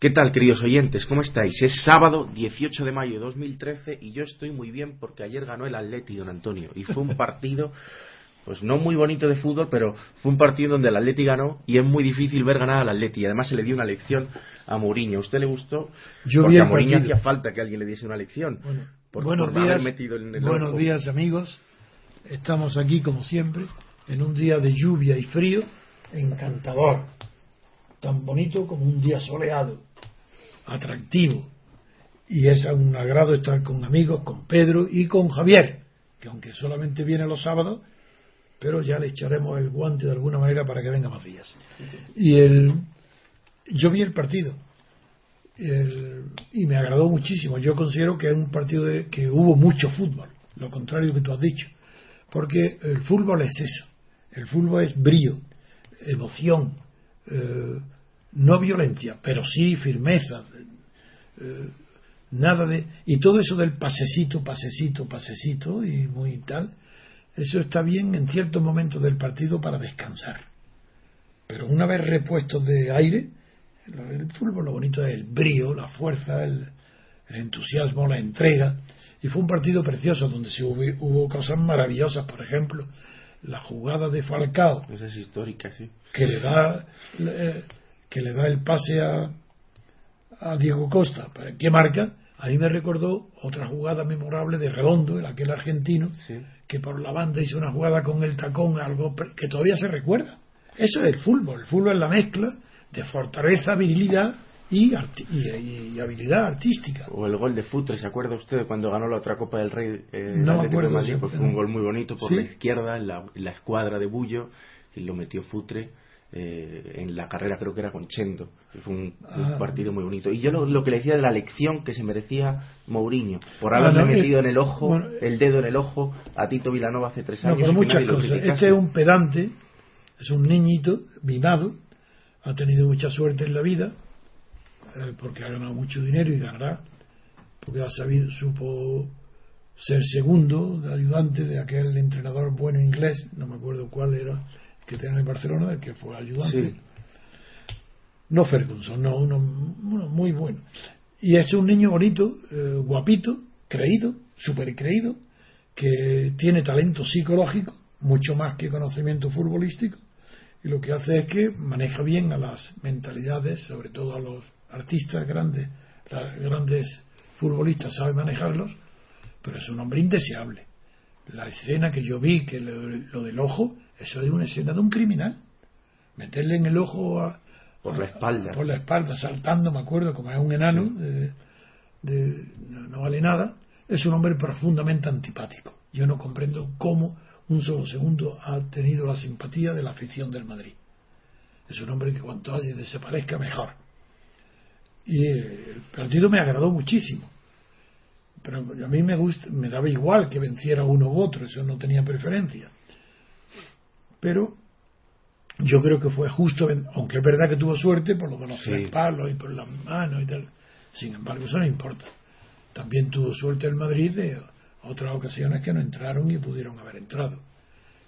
¿Qué tal, queridos oyentes? ¿Cómo estáis? Es sábado 18 de mayo de 2013 y yo estoy muy bien porque ayer ganó el Atleti, don Antonio. Y fue un partido, pues no muy bonito de fútbol, pero fue un partido donde el Atleti ganó y es muy difícil ver ganar al Atleti. Y además se le dio una lección a Mourinho. ¿A usted le gustó? Yo porque a Mourinho hacía falta que alguien le diese una lección. Bueno, por- buenos por días, metido en el buenos ojo. días amigos. Estamos aquí como siempre en un día de lluvia y frío encantador, tan bonito como un día soleado, atractivo. Y es un agrado estar con amigos, con Pedro y con Javier, que aunque solamente viene los sábados, pero ya le echaremos el guante de alguna manera para que venga más días. Y el, yo vi el partido el- y me agradó muchísimo. Yo considero que es un partido de, que hubo mucho fútbol, lo contrario que tú has dicho, porque el fútbol es eso, el fútbol es brío, emoción, eh, no violencia, pero sí firmeza, eh, nada de y todo eso del pasecito, pasecito, pasecito y muy tal, eso está bien en ciertos momentos del partido para descansar. Pero una vez repuestos de aire, el fútbol lo bonito es el brío, la fuerza, el, entusiasmo, la entrega. Y fue un partido precioso donde se hubo, hubo cosas maravillosas, por ejemplo, la jugada de Falcao, Esa es histórica, sí. que le da que le da el pase a, a Diego Costa para que marca a mí me recordó otra jugada memorable de Redondo el aquel argentino Sí. que por la banda hizo una jugada con el tacón algo que todavía se recuerda eso es el fútbol el fútbol es la mezcla de fortaleza virilidad y, arti- y- y habilidad artística O el gol de Futre, ¿se acuerda usted cuando ganó la otra Copa del Rey? eh, el No me Atlético de Madrid? Pues fue un gol muy bonito por Sí. la izquierda, en la, en la escuadra de Bullo, y lo metió Futre eh, en la carrera, creo que era con Chendo. Fue un, un Ah. partido muy bonito. Y yo lo, lo que le decía de la lección que se merecía Mourinho, por Ah, haberle no, metido en el ojo, bueno, el dedo en el ojo a Tito Vilanova hace tres No, años. que muchas cosas. Este es un pedante, es un niñito mimado, ha tenido mucha suerte en la vida, eh, porque ha ganado mucho dinero y ganará, porque ha sabido, supo ser segundo de ayudante de aquel entrenador bueno inglés, no me acuerdo cuál era, que tenía en Barcelona, el que fue ayudante. Sí. No Ferguson, no, uno, uno muy bueno. Y es un niño bonito, eh, guapito, creído, súper creído, que tiene talento psicológico, mucho más que conocimiento futbolístico, y lo que hace es que maneja bien a las mentalidades, sobre todo a los artistas grandes, los grandes futbolistas sabe manejarlos, pero es un hombre indeseable. la escena que yo vi, que lo, del ojo, eso es una escena de un criminal. Meterle en el ojo a, por la espalda. por la espalda, saltando, me acuerdo, como es un enano, de, no, vale nada. Es un hombre profundamente antipático. Yo no comprendo cómo un solo segundo ha tenido la simpatía de la afición del Madrid. Es un hombre que cuanto antes desaparezca mejor. Y el partido me agradó muchísimo. Pero a mí me, gusta, me daba igual que venciera uno u otro, eso no tenía preferencia. Pero yo creo que fue justo, aunque es verdad que tuvo suerte por lo menos tres palos y por las manos y tal. Sin embargo, eso no importa. También tuvo suerte el Madrid de otras ocasiones que no entraron y pudieron haber entrado.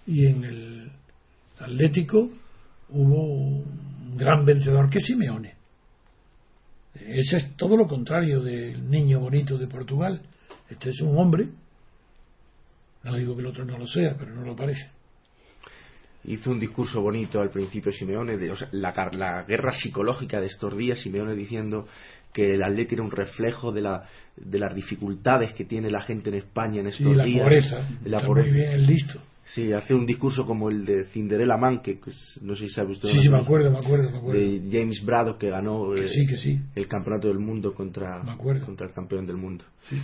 Y en el Atlético hubo un gran vencedor que Simeone. Ese es todo lo contrario del niño bonito de Portugal. Este es un hombre. No digo que el otro no lo sea, pero no lo parece. Hizo un discurso bonito al principio Simeone de la, la, guerra psicológica de estos días, Simeone diciendo que el Atleti era un reflejo de, la, de las dificultades que tiene la gente en España en estos sí, la días. Pobreza. La Está muy bien, listo. Sí, hace un discurso como el de Cinderella Man, que pues, no sé si sabe usted. Sí, sí, me acuerdo, me acuerdo, me acuerdo. De James Braddock, que ganó eh, sí, que sí. el campeonato del mundo contra, contra el campeón del mundo. Sí.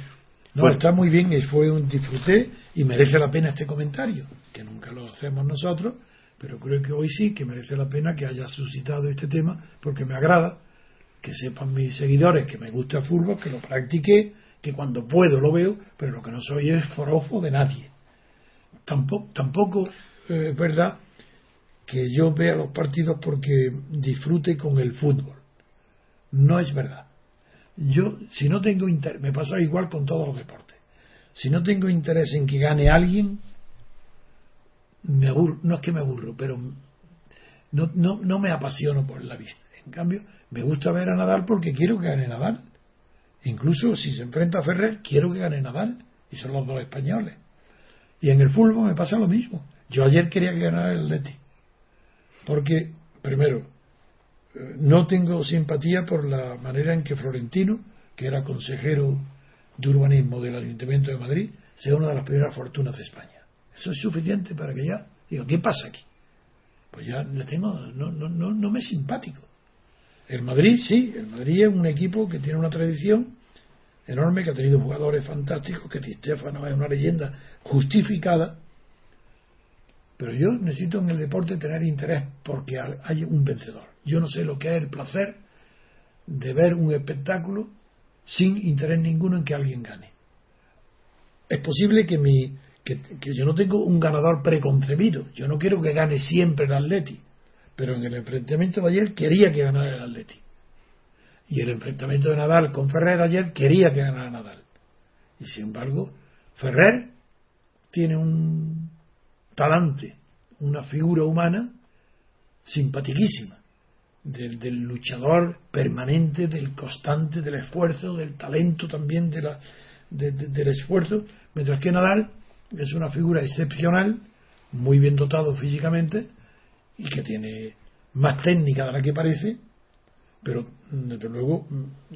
No, está muy bien, y fue un disfruté y merece la pena este comentario, que nunca lo hacemos nosotros, pero creo que hoy sí que merece la pena que haya suscitado este tema, porque me agrada que sepan mis seguidores que me gusta el fútbol, que lo practiqué, que cuando puedo lo veo, pero lo que no soy es forofo de nadie tampoco, tampoco eh, es verdad que yo vea los partidos porque disfrute con el fútbol. No es verdad. Yo, si no tengo interés, me pasa igual con todos los deportes. Si no tengo interés en que gane alguien, me aburro, no es que me aburro, pero no, no, no me apasiono por la vista. En cambio, me gusta ver a Nadal porque quiero que gane Nadal. Incluso si se enfrenta a Ferrer, quiero que gane Nadal. Y son los dos españoles. Y en el fútbol me pasa lo mismo. Yo ayer quería que ganara el Leti. Porque, primero, eh, no tengo simpatía por la manera en que Florentino, que era consejero de urbanismo del Ayuntamiento de Madrid, sea una de las primeras fortunas de España. Eso es suficiente para que ya digo, ¿qué pasa aquí? Pues ya le tengo, no, no, no, no me es simpático. El Madrid, sí, el Madrid es un equipo que tiene una tradición enorme, que ha tenido jugadores fantásticos, que Di Stefano es una leyenda justificada, pero yo necesito en el deporte tener interés porque hay un vencedor. Yo no sé lo que es el placer de ver un espectáculo sin interés ninguno en que alguien gane. Es posible que, mi, que, yo no tengo un ganador preconcebido. Yo no quiero que gane siempre el Atleti. Pero en el enfrentamiento de ayer quería que ganara el Atleti. Y el enfrentamiento de Nadal con Ferrer ayer quería que ganara Nadal. Y sin embargo, Ferrer tiene un talante, una figura humana simpaticísima, del, luchador permanente, del constante, del esfuerzo, del talento también de la, del esfuerzo, mientras que Nadal es una figura excepcional, muy bien dotado físicamente y que tiene más técnica de la que parece pero desde luego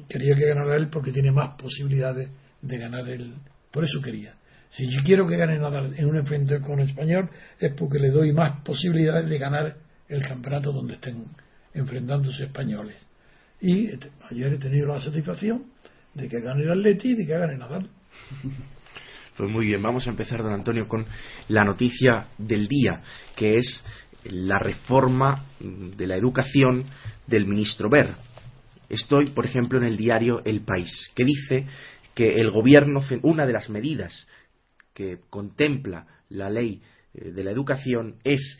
quería que ganara él porque tiene más posibilidades de ganar él. Por eso quería. Si yo quiero que gane Nadal en un enfrentamiento con español es porque le doy más posibilidades de ganar el campeonato donde estén enfrentándose españoles. Y ayer he tenido la satisfacción de que gane el Atleti y de que gane Nadal. Pues muy bien, vamos a empezar, don Antonio, con la noticia del día, que es la reforma de la educación del ministro Ver. Estoy, por ejemplo, en el diario El País, que dice que el gobierno, una de las medidas que contempla la ley eh, de la educación es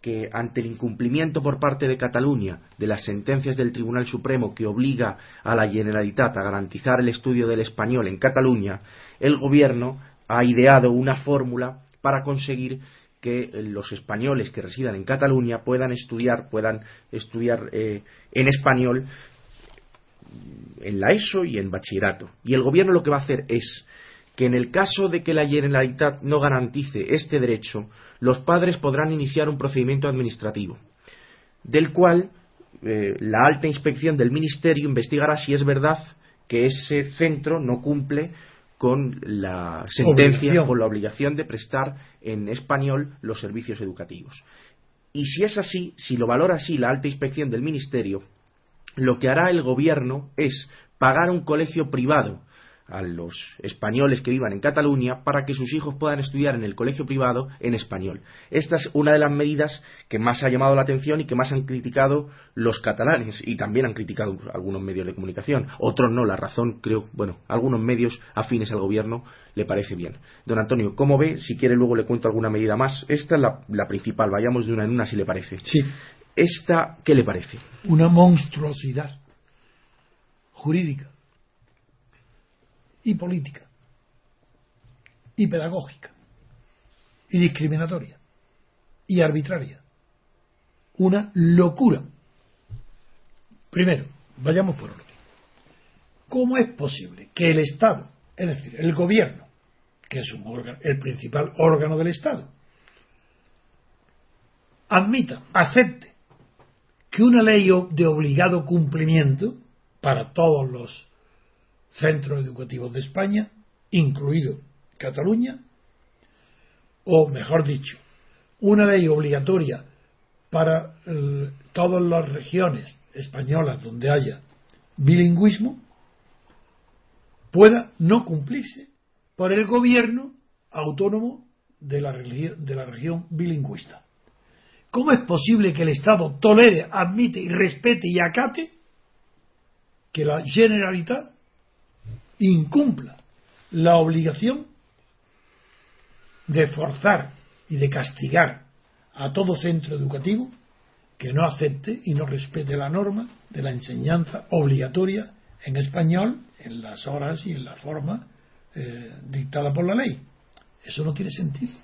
que ante el incumplimiento por parte de Cataluña de las sentencias del Tribunal Supremo que obliga a la Generalitat a garantizar el estudio del español en Cataluña, el Gobierno ha ideado una fórmula para conseguir que los españoles que residan en Cataluña puedan estudiar, puedan estudiar eh, en español en la ESO y en bachillerato. Y el gobierno lo que va a hacer es que en el caso de que la Generalitat no garantice este derecho, los padres podrán iniciar un procedimiento administrativo, del cual eh, la alta inspección del Ministerio investigará si es verdad que ese centro no cumple con la sentencia, Obligación. con la obligación de prestar en español los servicios educativos. Y si es así, si lo valora así la alta inspección del Ministerio, lo que hará el Gobierno es pagar un colegio privado a los españoles que vivan en Cataluña para que sus hijos puedan estudiar en el colegio privado en español. Esta es una de las medidas que más ha llamado la atención y que más han criticado los catalanes y también han criticado algunos medios de comunicación. Otros no, la razón creo, bueno, algunos medios afines al gobierno le parece bien. Don Antonio, ¿cómo ve? Si quiere luego le cuento alguna medida más. Esta es la, la principal, vayamos de una en una si le parece. Sí, Esta, ¿qué le parece? una monstruosidad jurídica y política y pedagógica y discriminatoria y arbitraria. Una locura. Primero, vayamos por orden. ¿Cómo es posible que el Estado, es decir, el gobierno, que es un órgano- el principal órgano del Estado, admita, acepte que una ley de obligado cumplimiento para todos los centros educativos de España, incluido Cataluña, o mejor dicho, una ley obligatoria para eh, todas las regiones españolas donde haya bilingüismo, pueda no cumplirse por el gobierno autónomo de la, de la región bilingüista. ¿Cómo es posible que el Estado tolere, admite y respete y acate que la Generalitat incumpla la obligación de forzar y de castigar a todo centro educativo que no acepte y no respete la norma de la enseñanza obligatoria en español en las horas y en la forma eh, dictada por la ley. Eso no tiene sentido.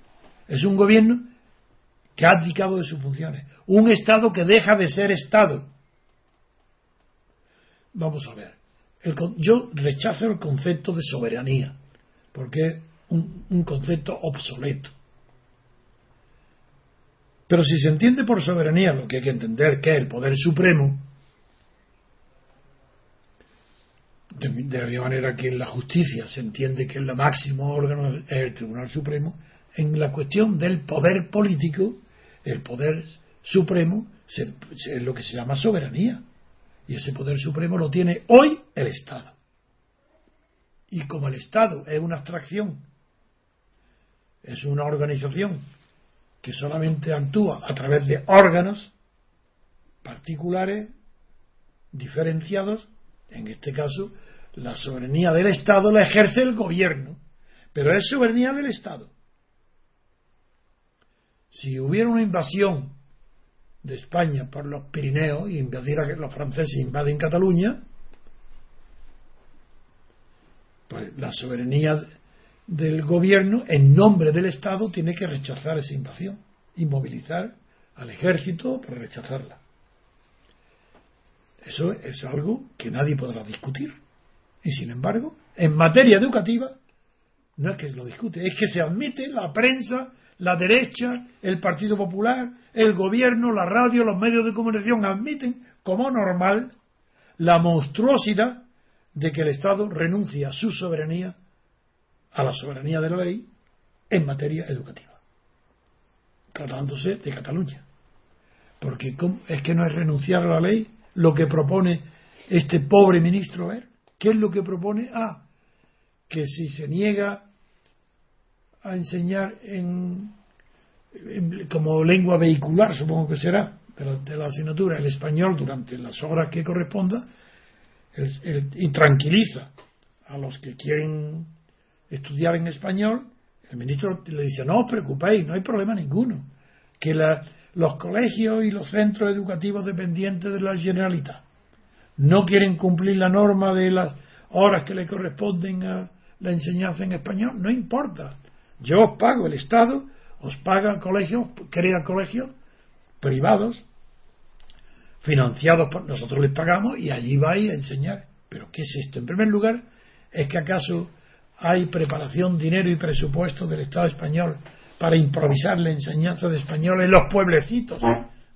Es un gobierno que ha abdicado de sus funciones. Un Estado que deja de ser Estado. Vamos a ver. Yo rechazo el concepto de soberanía, porque es un, concepto obsoleto. Pero si se entiende por soberanía lo que hay que entender que es el poder supremo, de, de la misma manera que en la justicia se entiende que el máximo órgano es el Tribunal Supremo, en la cuestión del poder político, el poder supremo es lo que se llama soberanía. Y ese poder supremo lo tiene hoy el Estado. Y como el Estado es una abstracción, es una organización que solamente actúa a través de órganos particulares, diferenciados, en este caso, la soberanía del Estado la ejerce el gobierno, pero es soberanía del Estado. Si hubiera una invasión de España por los Pirineos y invadiera que los franceses invaden Cataluña, pues la soberanía del gobierno, en nombre del Estado, tiene que rechazar esa invasión y movilizar al ejército para rechazarla. Eso es algo que nadie podrá discutir. Y sin embargo, en materia educativa, no es que lo discute, es que se admite la prensa, la derecha, el Partido Popular, el gobierno, la radio, los medios de comunicación admiten como normal la monstruosidad de que el Estado renuncie a su soberanía, a la soberanía de la ley, en materia educativa, tratándose de Cataluña. Porque es que no es renunciar a la ley lo que propone este pobre ministro. A ver, ¿qué es lo que propone? Ah, que si se niega a enseñar en, como lengua vehicular, supongo que será, de la, asignatura, el español durante las horas que corresponda, el- y tranquiliza a los que quieren estudiar en español, el ministro le dice, no os preocupéis, no hay problema ninguno, que la- los colegios y los centros educativos dependientes de la Generalitat no quieren cumplir la norma de las horas que le corresponden a la enseñanza en español, no importa. Yo os pago, el Estado os paga colegios, crea colegios privados, financiados por nosotros les pagamos y allí vais a enseñar. Pero ¿qué es esto? En primer lugar, ¿es que acaso hay preparación, dinero y presupuesto del Estado español para improvisar la enseñanza de español en los pueblecitos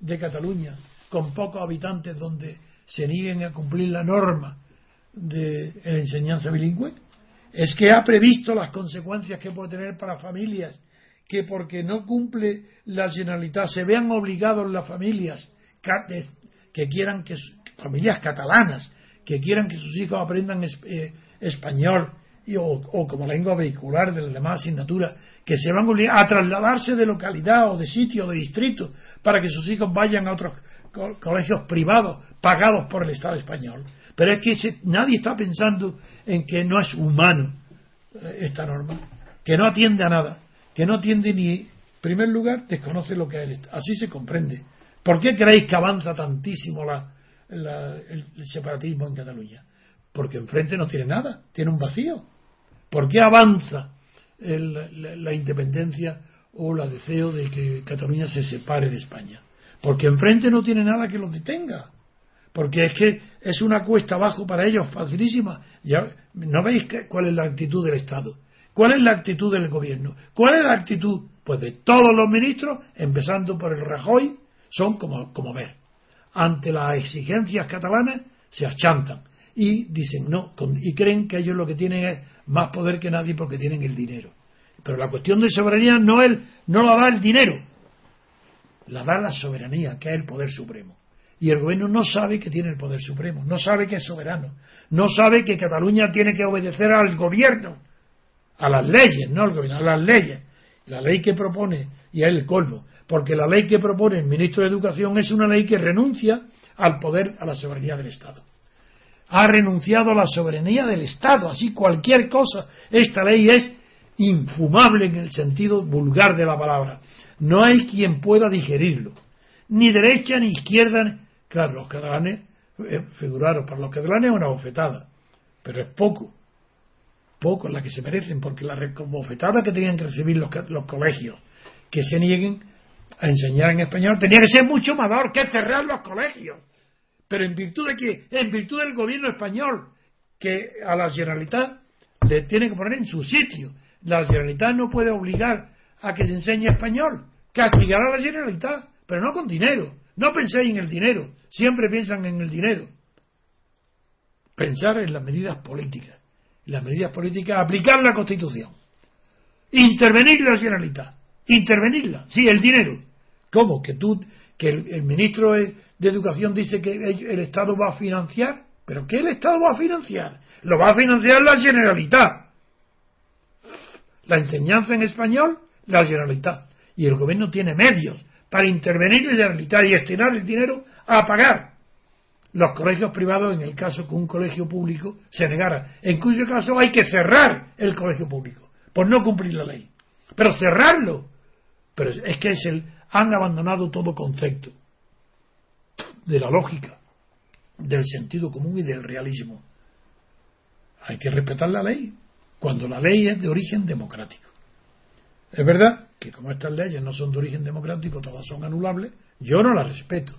de Cataluña, con pocos habitantes donde se nieguen a cumplir la norma de enseñanza bilingüe? Es que ha previsto las consecuencias que puede tener para familias que porque no cumple la Generalitat se vean obligados las familias que quieran que familias catalanas que quieran que sus hijos aprendan eh, español o, como lengua vehicular de las demás asignaturas, que se van a trasladarse de localidad o de sitio o de distrito para que sus hijos vayan a otros colegios privados pagados por el Estado español. Pero es que nadie está pensando en que no es humano eh, esta norma, que no atiende a nada, que no atiende ni, en primer lugar, desconoce lo que es. Así se comprende. ¿Por qué creéis que avanza tantísimo el separatismo en Cataluña? Porque enfrente no tiene nada, tiene un vacío. ¿Por qué avanza la, independencia o el deseo de que Cataluña se separe de España? Porque enfrente no tiene nada que los detenga. Porque es que es una cuesta abajo para ellos facilísima. Ya, ¿No veis cuál es la actitud del Estado? ¿Cuál es la actitud del gobierno? ¿Cuál es la actitud? Pues de todos los ministros, empezando por el Rajoy, son como, como ver. Ante las exigencias catalanas se achantan y dicen no, y creen que ellos lo que tienen es más poder que nadie porque tienen el dinero. Pero la cuestión de soberanía no, es, no la da el dinero, la da la soberanía, que es el poder supremo. Y el gobierno no sabe que tiene el poder supremo, no sabe que es soberano, no sabe que Cataluña tiene que obedecer al gobierno, a las leyes, no al gobierno, a las leyes. La ley que propone, y es el colmo, porque la ley que propone el ministro de Educación es una ley que renuncia al poder, a la soberanía del Estado ha renunciado a la soberanía del Estado, así cualquier cosa. Esta ley es infumable en el sentido vulgar de la palabra. No hay quien pueda digerirlo. Ni derecha ni izquierda. Claro, los catalanes, eh, figuraros, para los catalanes es una bofetada, pero es poco. Poco la que se merecen, porque la bofetada que tenían que recibir los, los colegios que se nieguen a enseñar en español tenía que ser mucho mayor que cerrar los colegios pero en virtud de que, en virtud del gobierno español, que a la Generalitat le tiene que poner en su sitio. La Generalitat no puede obligar a que se enseñe español, castigar a la Generalitat, pero no con dinero. No penséis en el dinero, siempre piensan en el dinero. Pensar en las medidas políticas. Las medidas políticas, aplicar la Constitución. Intervenir la Generalitat. Intervenirla. Sí, el dinero. ¿Cómo? Que tú que el, ministro de Educación dice que el, Estado va a financiar. ¿Pero qué el Estado va a financiar? Lo va a financiar la Generalitat. La enseñanza en español, la Generalitat. Y el gobierno tiene medios para intervenir en la Generalitat y destinar el dinero a pagar los colegios privados en el caso que un colegio público se negara. En cuyo caso hay que cerrar el colegio público por no cumplir la ley. Pero cerrarlo. Pero es que es el han abandonado todo concepto de la lógica, del sentido común y del realismo. Hay que respetar la ley cuando la ley es de origen democrático. Es verdad que como estas leyes no son de origen democrático, todas son anulables, yo no las respeto.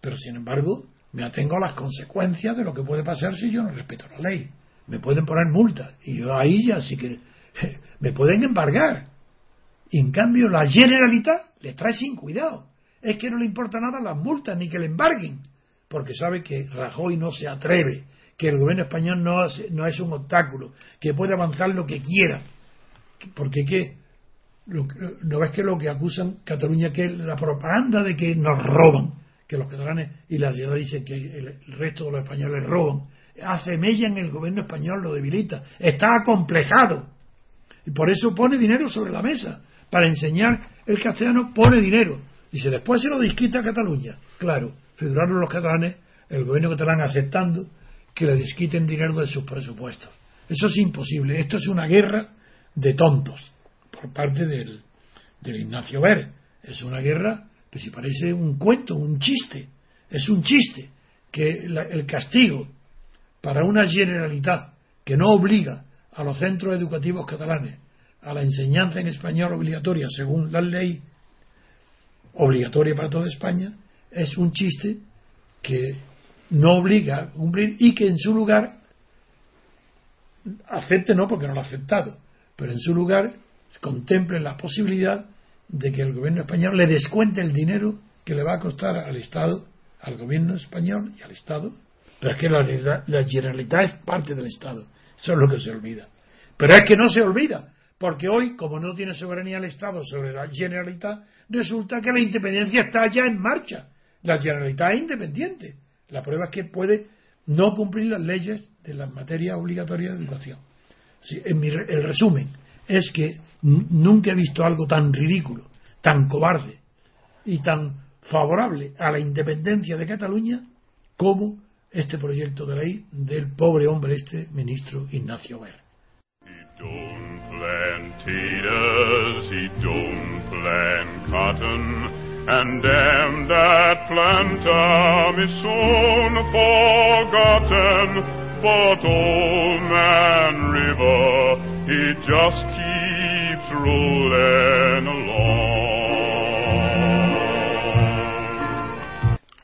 Pero sin embargo, me atengo a las consecuencias de lo que puede pasar si yo no respeto la ley. Me pueden poner multas y yo ahí ya sí que me pueden embargar en cambio la Generalitat le trae sin cuidado. Es que no le importa nada las multas ni que le embarguen, porque sabe que Rajoy no se atreve, que el gobierno español no, no es un obstáculo, que puede avanzar lo que quiera. Porque qué, no ves que lo que acusan Cataluña que es la propaganda de que nos roban, que los catalanes y la ciudad dicen que el, resto de los españoles roban, hace mella en el gobierno español, lo debilita, está acomplejado. Y por eso pone dinero sobre la mesa para enseñar el castellano pone dinero. Dice, después se lo disquita a Cataluña. Claro, figuraron los catalanes, el gobierno catalán aceptando que le disquiten dinero de sus presupuestos. Eso es imposible. Esto es una guerra de tontos por parte del, del Ignacio Ver. Es una guerra que si parece un cuento, un chiste. Es un chiste que el castigo para una generalidad que no obliga a los centros educativos catalanes a la enseñanza en español obligatoria según la ley obligatoria para toda España es un chiste que no obliga a cumplir y que en su lugar acepte no porque no lo ha aceptado pero en su lugar contemple la posibilidad de que el gobierno español le descuente el dinero que le va a costar al Estado al gobierno español y al Estado pero es que la, la es parte del Estado Eso es lo que se olvida. Pero es que no se olvida, porque hoy, como no tiene soberanía el Estado sobre la Generalitat, resulta que la independencia está ya en marcha. La Generalitat es independiente. La prueba es que puede no cumplir las leyes de las materias obligatorias de educación. el resumen es que nunca he visto algo tan ridículo, tan cobarde y tan favorable a la independencia de Cataluña como este proyecto de ley del pobre hombre este ministro Ignacio Ver. And damn that planter is soon forgotten, but old man River, he just keeps rolling along.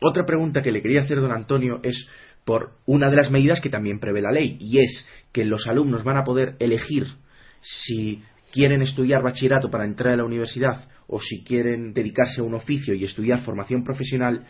Otra pregunta que le quería hacer don Antonio es por una de las medidas que también prevé la ley, y es que los alumnos van a poder elegir si quieren estudiar bachillerato para entrar a la universidad o si quieren dedicarse a un oficio y estudiar formación profesional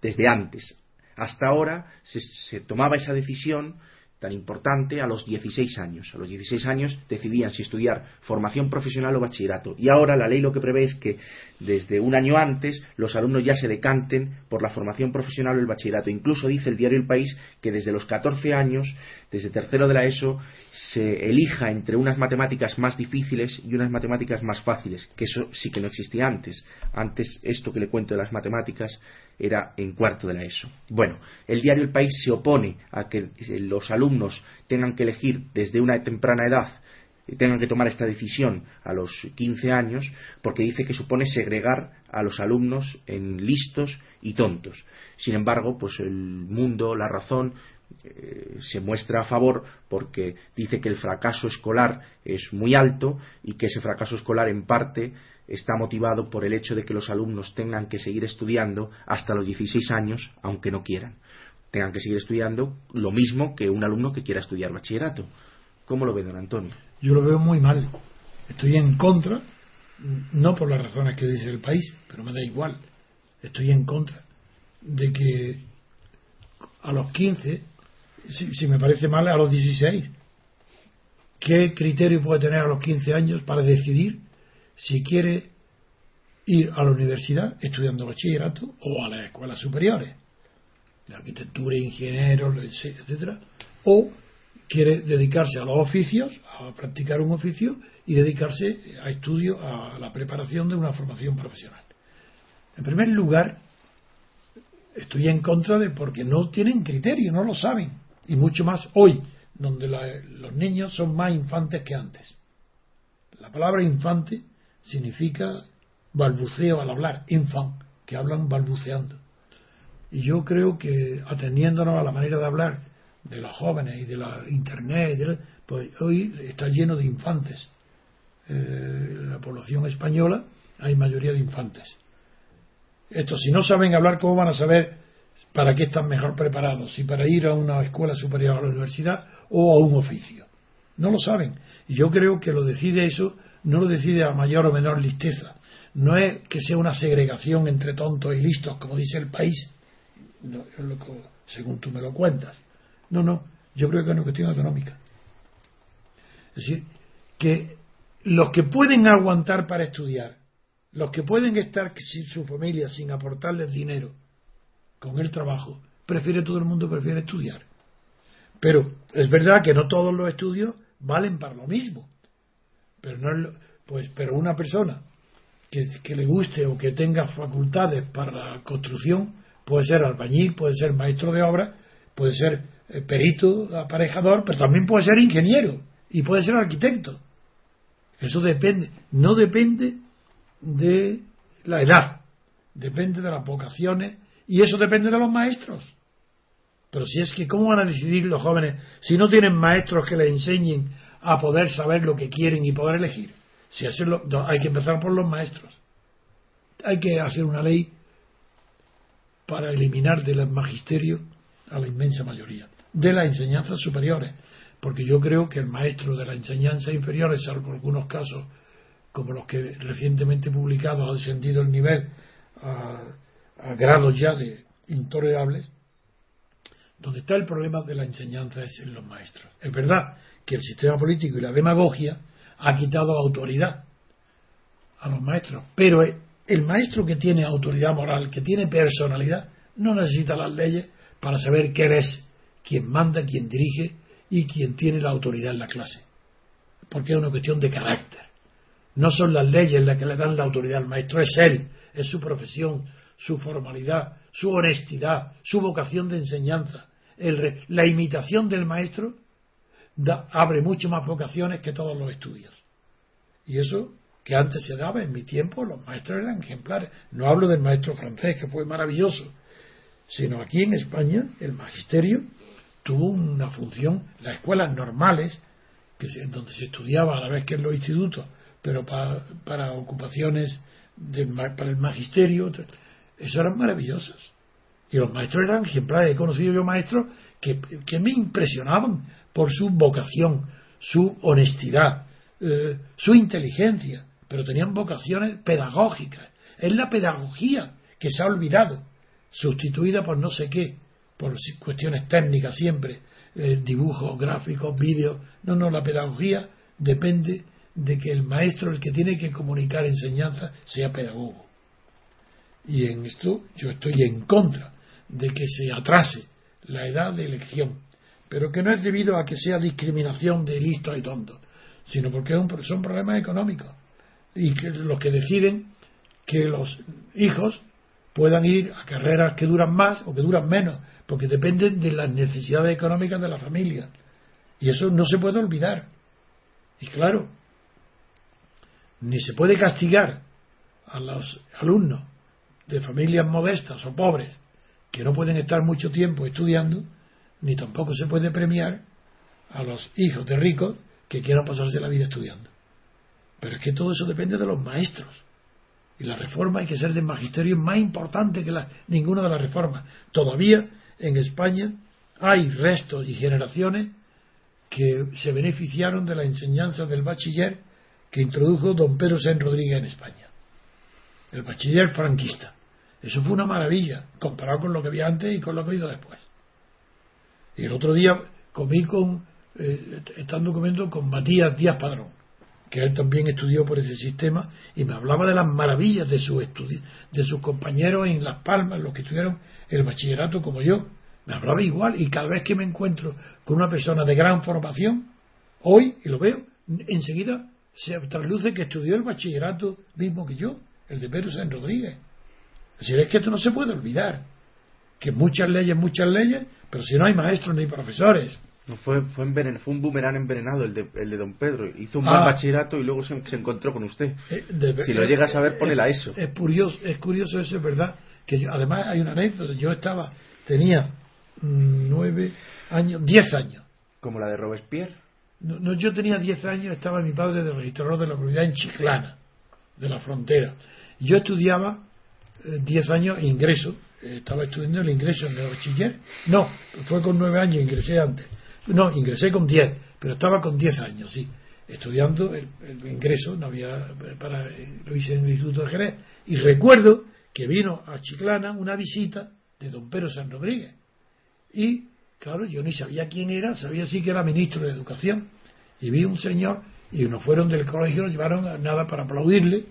desde antes. Hasta ahora se, se tomaba esa decisión tan importante a los 16 años. A los 16 años decidían si estudiar formación profesional o bachillerato. Y ahora la ley lo que prevé es que desde un año antes los alumnos ya se decanten por la formación profesional o el bachillerato. Incluso dice el diario El País que desde los 14 años, desde tercero de la ESO, se elija entre unas matemáticas más difíciles y unas matemáticas más fáciles, que eso sí que no existía antes. Antes esto que le cuento de las matemáticas era en cuarto de la ESO. Bueno, el diario El País se opone a que los alumnos tengan que elegir desde una temprana edad tengan que tomar esta decisión a los 15 años porque dice que supone segregar a los alumnos en listos y tontos. Sin embargo, pues el mundo, la razón, eh, se muestra a favor porque dice que el fracaso escolar es muy alto y que ese fracaso escolar en parte está motivado por el hecho de que los alumnos tengan que seguir estudiando hasta los 16 años, aunque no quieran. Tengan que seguir estudiando lo mismo que un alumno que quiera estudiar bachillerato. ¿Cómo lo ve don Antonio? Yo lo veo muy mal. Estoy en contra, no por las razones que dice el país, pero me da igual. Estoy en contra de que a los 15, si, si me parece mal, a los 16, ¿qué criterio puede tener a los 15 años para decidir si quiere ir a la universidad estudiando bachillerato o a las escuelas superiores de arquitectura, ingenieros, etcétera, o quiere dedicarse a los oficios, a practicar un oficio y dedicarse a estudio, a la preparación de una formación profesional. En primer lugar, estoy en contra de porque no tienen criterio, no lo saben, y mucho más hoy, donde los niños son más infantes que antes. La palabra infante significa balbuceo al hablar, infant, que hablan balbuceando. Y yo creo que atendiéndonos a la manera de hablar de los jóvenes y de la internet, pues hoy está lleno de infantes. Eh, la población española hay mayoría de infantes. Estos, si no saben hablar, ¿cómo van a saber para qué están mejor preparados? Si para ir a una escuela superior a la universidad o a un oficio. No lo saben. Y yo creo que lo decide eso no lo decide a mayor o menor listeza. No es que sea una segregación entre tontos y listos, como dice el país, según tú me lo cuentas. No, no, yo creo que es una cuestión económica. Es decir, que los que pueden aguantar para estudiar, los que pueden estar sin su familia sin aportarles dinero con el trabajo, prefiere todo el mundo prefiere estudiar. Pero es verdad que no todos los estudios valen para lo mismo pero no pues pero una persona que, le guste o que tenga facultades para la construcción puede ser albañil puede ser maestro de obra puede ser eh, perito aparejador pero también puede ser ingeniero y puede ser arquitecto. Eso depende no depende de la edad depende de las vocaciones y eso depende de los maestros. Pero si es que cómo van a decidir los jóvenes si no tienen maestros que les enseñen a poder saber lo que quieren y poder elegir. Si hacerlo, hay que empezar por los maestros. Hay que hacer una ley para eliminar del magisterio a la inmensa mayoría de las enseñanzas superiores, porque yo creo que el maestro de la enseñanza inferior, salvo algunos casos como los que recientemente publicados ha descendido el nivel a, a grados ya de intolerables, donde está el problema de la enseñanza es en los maestros. Es verdad que el sistema político y la demagogia ha quitado autoridad a los maestros. Pero el maestro que tiene autoridad moral, que tiene personalidad, no necesita las leyes para saber quién es quien manda, quien dirige y quien tiene la autoridad en la clase. Porque es una cuestión de carácter. No son las leyes las que le dan la autoridad al maestro, es él, es su profesión, su formalidad, su honestidad, su vocación de enseñanza. la imitación del maestro abre mucho más vocaciones que todos los estudios. Y eso que antes se daba en mi tiempo, los maestros eran ejemplares. No hablo del maestro francés, que fue maravilloso, sino aquí en España el magisterio tuvo una función, las escuelas normales, que donde se estudiaba a la vez que en los institutos, pero para, para ocupaciones para el magisterio, eso eran maravillosas. Y los maestros eran ejemplares. He conocido yo maestros que, me impresionaban por su vocación, su honestidad, eh, su inteligencia, pero tenían vocaciones pedagógicas. Es la pedagogía que se ha olvidado, sustituida por no sé qué, por cuestiones técnicas siempre, eh, dibujos, gráficos, vídeos. No, no, la pedagogía depende de que el maestro, el que tiene que comunicar enseñanza, sea pedagogo. Y en esto yo estoy en contra de que se atrase la edad de elección, pero que no es debido a que sea discriminación de listos y tontos, sino porque son problemas económicos y que los que deciden que los hijos puedan ir a carreras que duran más o que duran menos, porque dependen de las necesidades económicas de la familia. Y eso no se puede olvidar. Y claro, ni se puede castigar a los alumnos de familias modestas o pobres que no pueden estar mucho tiempo estudiando, ni tampoco se puede premiar a los hijos de ricos que quieran pasarse la vida estudiando. Pero es que todo eso depende de los maestros. Y la reforma hay que ser de magisterio más importante que ninguna de las reformas. Todavía en España hay restos y generaciones que se beneficiaron de la enseñanza del bachiller que introdujo don Pedro Sen Rodríguez en España. El bachiller franquista. Eso fue una maravilla, comparado con lo que había antes y con lo que ha habido después. Y el otro día comí con, eh, estando comiendo con Matías Díaz Padrón, que él también estudió por ese sistema, y me hablaba de las maravillas de, su de sus compañeros en Las Palmas, los que estudiaron el bachillerato como yo. Me hablaba igual, y cada vez que me encuentro con una persona de gran formación, hoy, y lo veo, enseguida se trasluce que estudió el bachillerato mismo que yo, el de Pedro San Rodríguez. Es que esto no se puede olvidar. Que muchas leyes, muchas leyes, pero si no hay maestros ni profesores. No, fue, fue, fue un boomerang envenenado el de, el de don Pedro. Hizo un mal ah. bachillerato y luego se, encontró con usted. Eh, si lo llegas a ver, ponela eso. Es curioso, es curioso eso, es verdad. que Además, hay una anécdota. Yo estaba, tenía mm, nueve años, diez años. ¿Como la de Robespierre? No, yo tenía 10 años, estaba mi padre de registrador de la comunidad en Chiclana, de la frontera. Yo estudiaba 10 eh, años ingreso, estaba estudiando el ingreso en el bachiller. No, fue con 9 años, ingresé antes. No, ingresé con 10, pero estaba con 10 años, sí, estudiando el, ingreso, no había para lo hice en el Instituto de Jerez. Y recuerdo que vino a Chiclana una visita de don Pedro San Rodríguez. Y Claro, yo ni sabía quién era, sabía sí que era ministro de Educación. Y vi un señor, y nos fueron del colegio, nos llevaron nada para aplaudirle.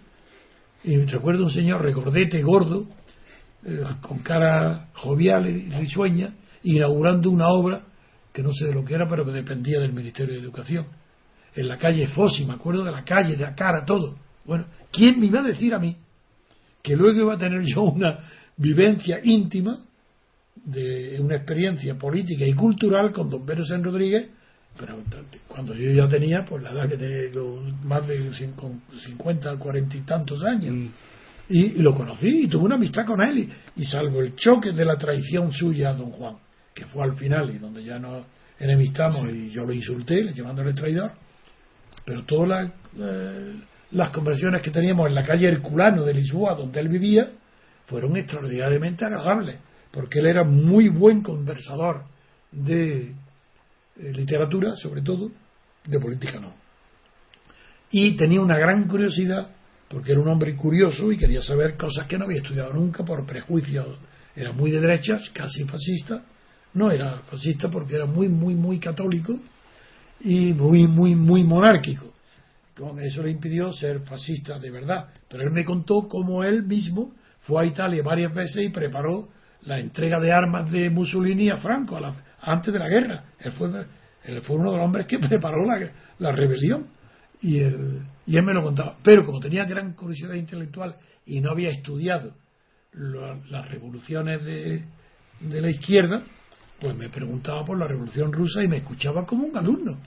Y recuerdo un señor recordete, gordo, eh, con cara jovial y risueña, inaugurando una obra que no sé de lo que era, pero que dependía del Ministerio de Educación. En la calle Fossi, me acuerdo de la calle, de la cara, todo. Bueno, ¿quién me iba a decir a mí que luego iba a tener yo una vivencia íntima de una experiencia política y cultural con don Pedro San Rodríguez, pero cuando yo ya tenía pues la edad que tengo más de 50, 40 y tantos años. Mm. Y, lo conocí y tuve una amistad con él y, salvo el choque de la traición suya a don Juan, que fue al final y donde ya nos enemistamos y yo lo insulté llamándole traidor, pero todas las, eh, las conversaciones que teníamos en la calle Herculano de Lisboa, donde él vivía, fueron extraordinariamente agradables porque él era muy buen conversador de eh, literatura, sobre todo, de política no. Y tenía una gran curiosidad, porque era un hombre curioso y quería saber cosas que no había estudiado nunca por prejuicios. Era muy de derechas, casi fascista. No era fascista porque era muy, muy, muy católico y muy, muy, muy monárquico. Eso le impidió ser fascista de verdad. Pero él me contó cómo él mismo fue a Italia varias veces y preparó la entrega de armas de Mussolini a Franco antes de la guerra. Él fue, él fue uno de los hombres que preparó la, rebelión. Y él, me lo contaba. Pero como tenía gran curiosidad intelectual y no había estudiado las revoluciones de, la izquierda, pues me preguntaba por la revolución rusa y me escuchaba como un alumno.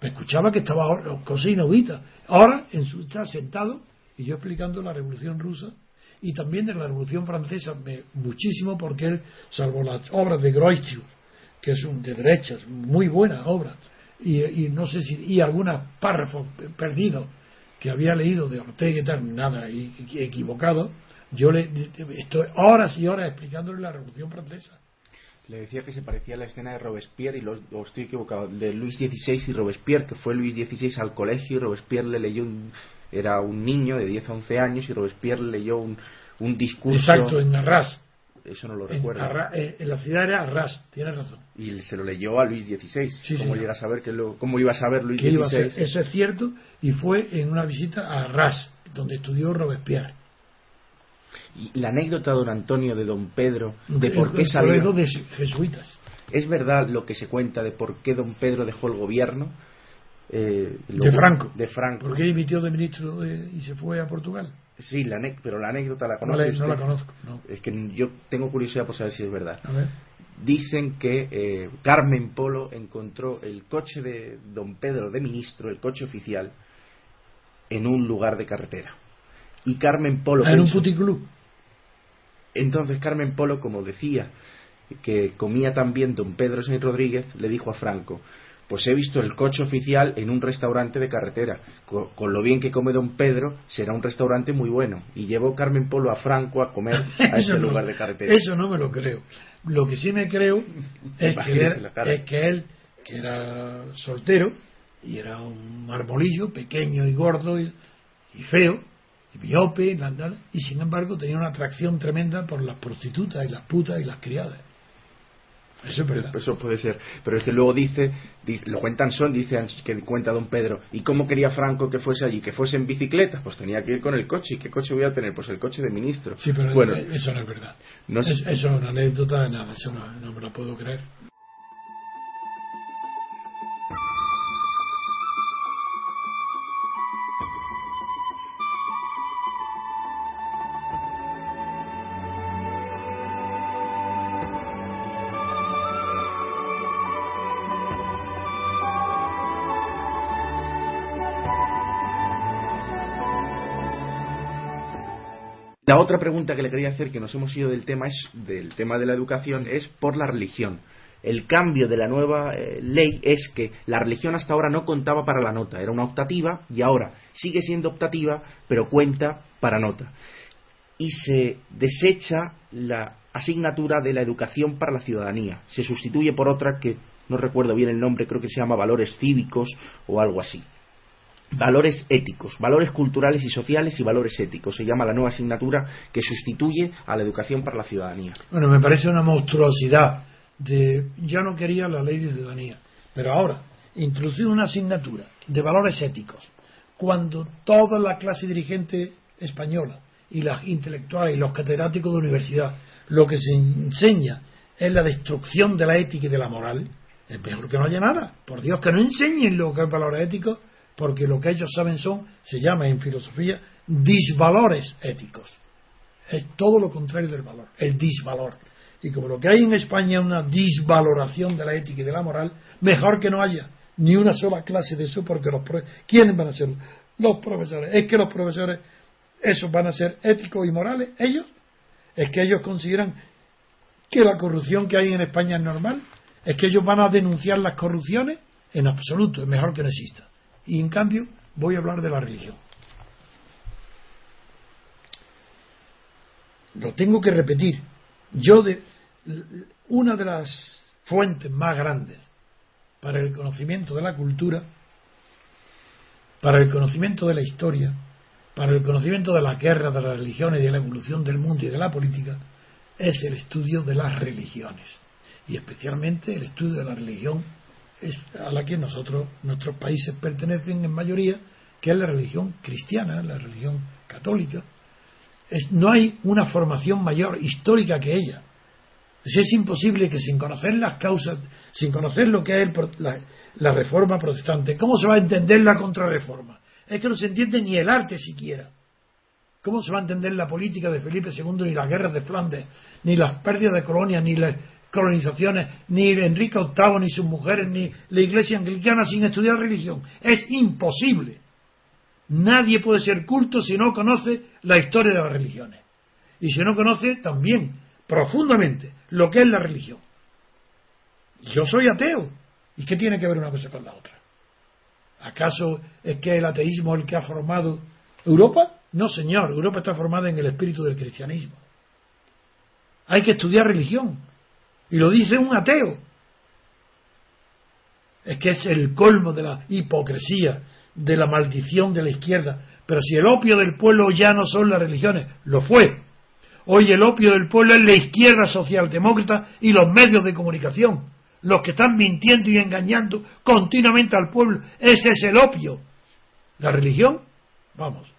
Me escuchaba que estaba cosa inaudita. Ahora en su, está sentado y yo explicando la revolución rusa y también de la revolución francesa muchísimo porque él, salvo las obras de Groistius, que es un de derechas, muy buena obra, y, no sé si, y algunos párrafos perdidos que había leído de Ortega y tal, nada equivocado, yo le estoy horas y horas explicándole la Revolución Francesa. Le decía que se parecía a la escena de Robespierre, y lo, estoy equivocado, de Luis XVI y Robespierre, que fue Luis XVI al colegio y Robespierre le leyó un, era un niño de 10 a 11 años y Robespierre leyó un, un discurso. Exacto, en Arras. Eso no lo recuerdo. Eh, en, la ciudad era Arras, tienes razón. Y se lo leyó a Luis XVI. ¿Cómo, a saber que lo, ¿Cómo iba a saber Luis XVI? Eso es cierto, y fue en una visita a Arras, donde estudió Robespierre. Y la anécdota de don Antonio de don Pedro, de por qué salió. de jesuitas. ¿Es verdad lo que se cuenta de por qué don Pedro dejó el gobierno? Eh, de Franco. De Franco. ¿Por qué dimitió de ministro y se fue a Portugal? Sí, la pero la anécdota la conozco. No, la conozco. Es que yo tengo curiosidad por saber si es verdad. Dicen que eh, Carmen Polo encontró el coche de don Pedro de ministro, el coche oficial, en un lugar de carretera. Y Carmen Polo. Ah, en un puticlub. Entonces Carmen Polo, como decía que comía también don Pedro Sánchez Rodríguez, le dijo a Franco, pues he visto el coche oficial en un restaurante de carretera. Con, lo bien que come don Pedro, será un restaurante muy bueno. Y llevó Carmen Polo a Franco a comer a ese lugar de carretera. Eso no me lo creo. Lo que sí me creo es, que él, es que él, que era soltero, y era un marmolillo, pequeño y gordo y, y feo, y miope, y sin embargo tenía una atracción tremenda por las prostitutas y las putas y las criadas. Eso, Eso puede ser. Pero es que luego dice, lo cuentan Son, dice que cuenta don Pedro, ¿y cómo quería Franco que fuese allí? ¿Que fuese en bicicleta? Pues tenía que ir con el coche. ¿Y qué coche voy a tener? Pues el coche de ministro. Sí, pero bueno, eso no es verdad. eso es una anécdota de nada, eso no, no me lo puedo creer. Otra pregunta que le quería hacer, que nos hemos ido del tema, es del tema de la educación, es por la religión. El cambio de la nueva eh, ley es que la religión hasta ahora no contaba para la nota, era una optativa y ahora sigue siendo optativa, pero cuenta para nota. Y se desecha la asignatura de la educación para la ciudadanía. Se sustituye por otra que no recuerdo bien el nombre, creo que se llama valores cívicos o algo así valores éticos, valores culturales y sociales y valores éticos. Se llama la nueva asignatura que sustituye a la educación para la ciudadanía. Bueno, me parece una monstruosidad. De, yo no quería la ley de ciudadanía, pero ahora introducir una asignatura de valores éticos cuando toda la clase dirigente española y las intelectuales y los catedráticos de universidad lo que se enseña es la destrucción de la ética y de la moral, es mejor que no haya nada. Por Dios, que no enseñen lo que es valores éticos porque lo que ellos saben son, se llama en filosofía, disvalores éticos. Es todo lo contrario del valor, el disvalor. Y como lo que hay en España es una disvaloración de la ética y de la moral, mejor que no haya ni una sola clase de eso, porque los ¿quiénes van a ser? Los profesores. Es que los profesores, esos van a ser éticos y morales, ellos. Es que ellos consideran que la corrupción que hay en España es normal. Es que ellos van a denunciar las corrupciones. En absoluto, es mejor que no exista. Y en cambio voy a hablar de la religión. Lo tengo que repetir. Yo de una de las fuentes más grandes para el conocimiento de la cultura, para el conocimiento de la historia, para el conocimiento de la guerra, de las religiones y de la evolución del mundo y de la política, es el estudio de las religiones. Y especialmente el estudio de la religión a la que nosotros, nuestros países pertenecen en mayoría, que es la religión cristiana, la religión católica. no hay una formación mayor histórica que ella. Es, imposible que sin conocer las causas, sin conocer lo que es la, reforma protestante, ¿cómo se va a entender la contrarreforma? Es que no se entiende ni el arte siquiera. ¿Cómo se va a entender la política de Felipe II, ni las guerras de Flandes, ni las pérdidas de colonias, ni las colonizaciones, ni Enrique VIII, ni sus mujeres, ni la iglesia anglicana sin estudiar religión? Es imposible. Nadie puede ser culto si no conoce la historia de las religiones. Y si no conoce también profundamente lo que es la religión. Yo soy ateo. ¿Y qué tiene que ver una cosa con la otra? ¿Acaso es que el ateísmo es el que ha formado Europa? No, señor. Europa está formada en el espíritu del cristianismo. Hay que estudiar religión. Y lo dice un ateo. Es que es el colmo de la hipocresía, de la maldición de la izquierda. Pero si el opio del pueblo ya no son las religiones, lo fue. Hoy el opio del pueblo es la izquierda socialdemócrata y los medios de comunicación. Los que están mintiendo y engañando continuamente al pueblo. Ese es el opio. La religión, vamos.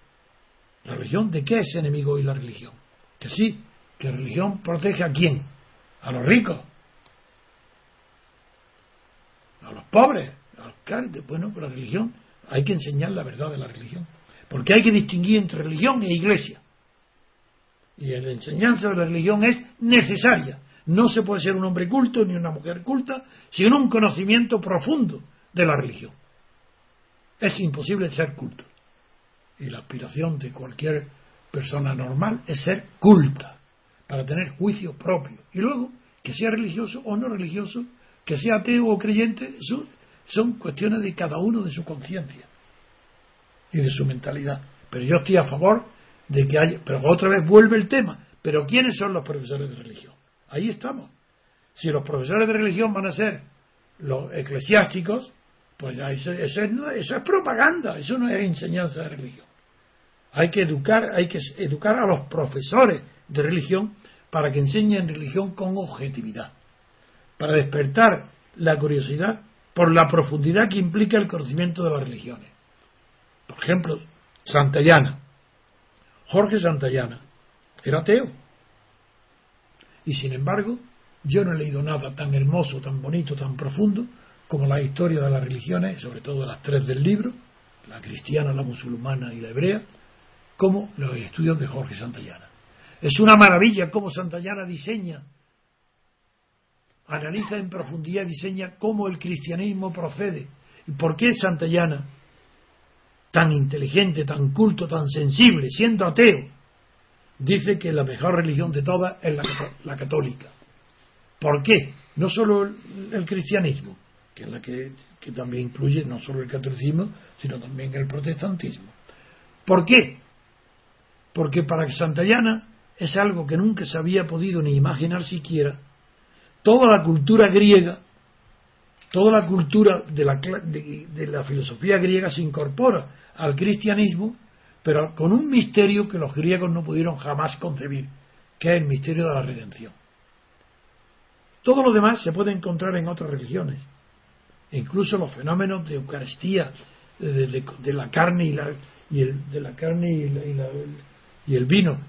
¿La religión de qué es enemigo hoy la religión? Que sí, que la religión protege a quién? A los ricos. A los pobres. A los grandes. Bueno, pues la religión hay que enseñar la verdad de la religión. Porque hay que distinguir entre religión e iglesia. Y la enseñanza de la religión es necesaria. No se puede ser un hombre culto ni una mujer culta sin un conocimiento profundo de la religión. Es imposible ser culto. Y la aspiración de cualquier persona normal es ser culta, para tener juicio propio. Y luego, que sea religioso o no religioso, que sea ateo o creyente, son, son cuestiones de cada uno de su conciencia y de su mentalidad. Pero yo estoy a favor de que haya. Pero otra vez vuelve el tema. Pero ¿quiénes son los profesores de religión? Ahí estamos. Si los profesores de religión van a ser los eclesiásticos, pues eso, es, eso es propaganda, eso no es enseñanza de religión. Hay que educar, hay que educar a los profesores de religión para que enseñen religión con objetividad, para despertar la curiosidad por la profundidad que implica el conocimiento de las religiones. Por ejemplo, Santayana. Jorge Santayana era ateo. Y sin embargo, yo no he leído nada tan hermoso, tan bonito, tan profundo como la historia de las religiones, sobre todo las tres del libro, la cristiana, la musulmana y la hebrea, como los estudios de Jorge Santayana. Es una maravilla cómo Santayana diseña, analiza en profundidad, diseña cómo el cristianismo procede. ¿Y por qué Santayana tan inteligente, tan culto, tan sensible, siendo ateo, dice que la mejor religión de todas es la, católica. ¿Por qué? No solo el, cristianismo, que es la que, que, también incluye no solo el catolicismo, sino también el protestantismo. ¿Por qué? Porque para Santayana es algo que nunca se había podido ni imaginar siquiera. Toda la cultura griega toda la cultura de la, de, la, filosofía griega se incorpora al cristianismo, pero con un misterio que los griegos no pudieron jamás concebir, que es el misterio de la redención. Todo lo demás se puede encontrar en otras religiones, incluso los fenómenos de Eucaristía, de, la carne y, la, y el, de la carne y, el vino,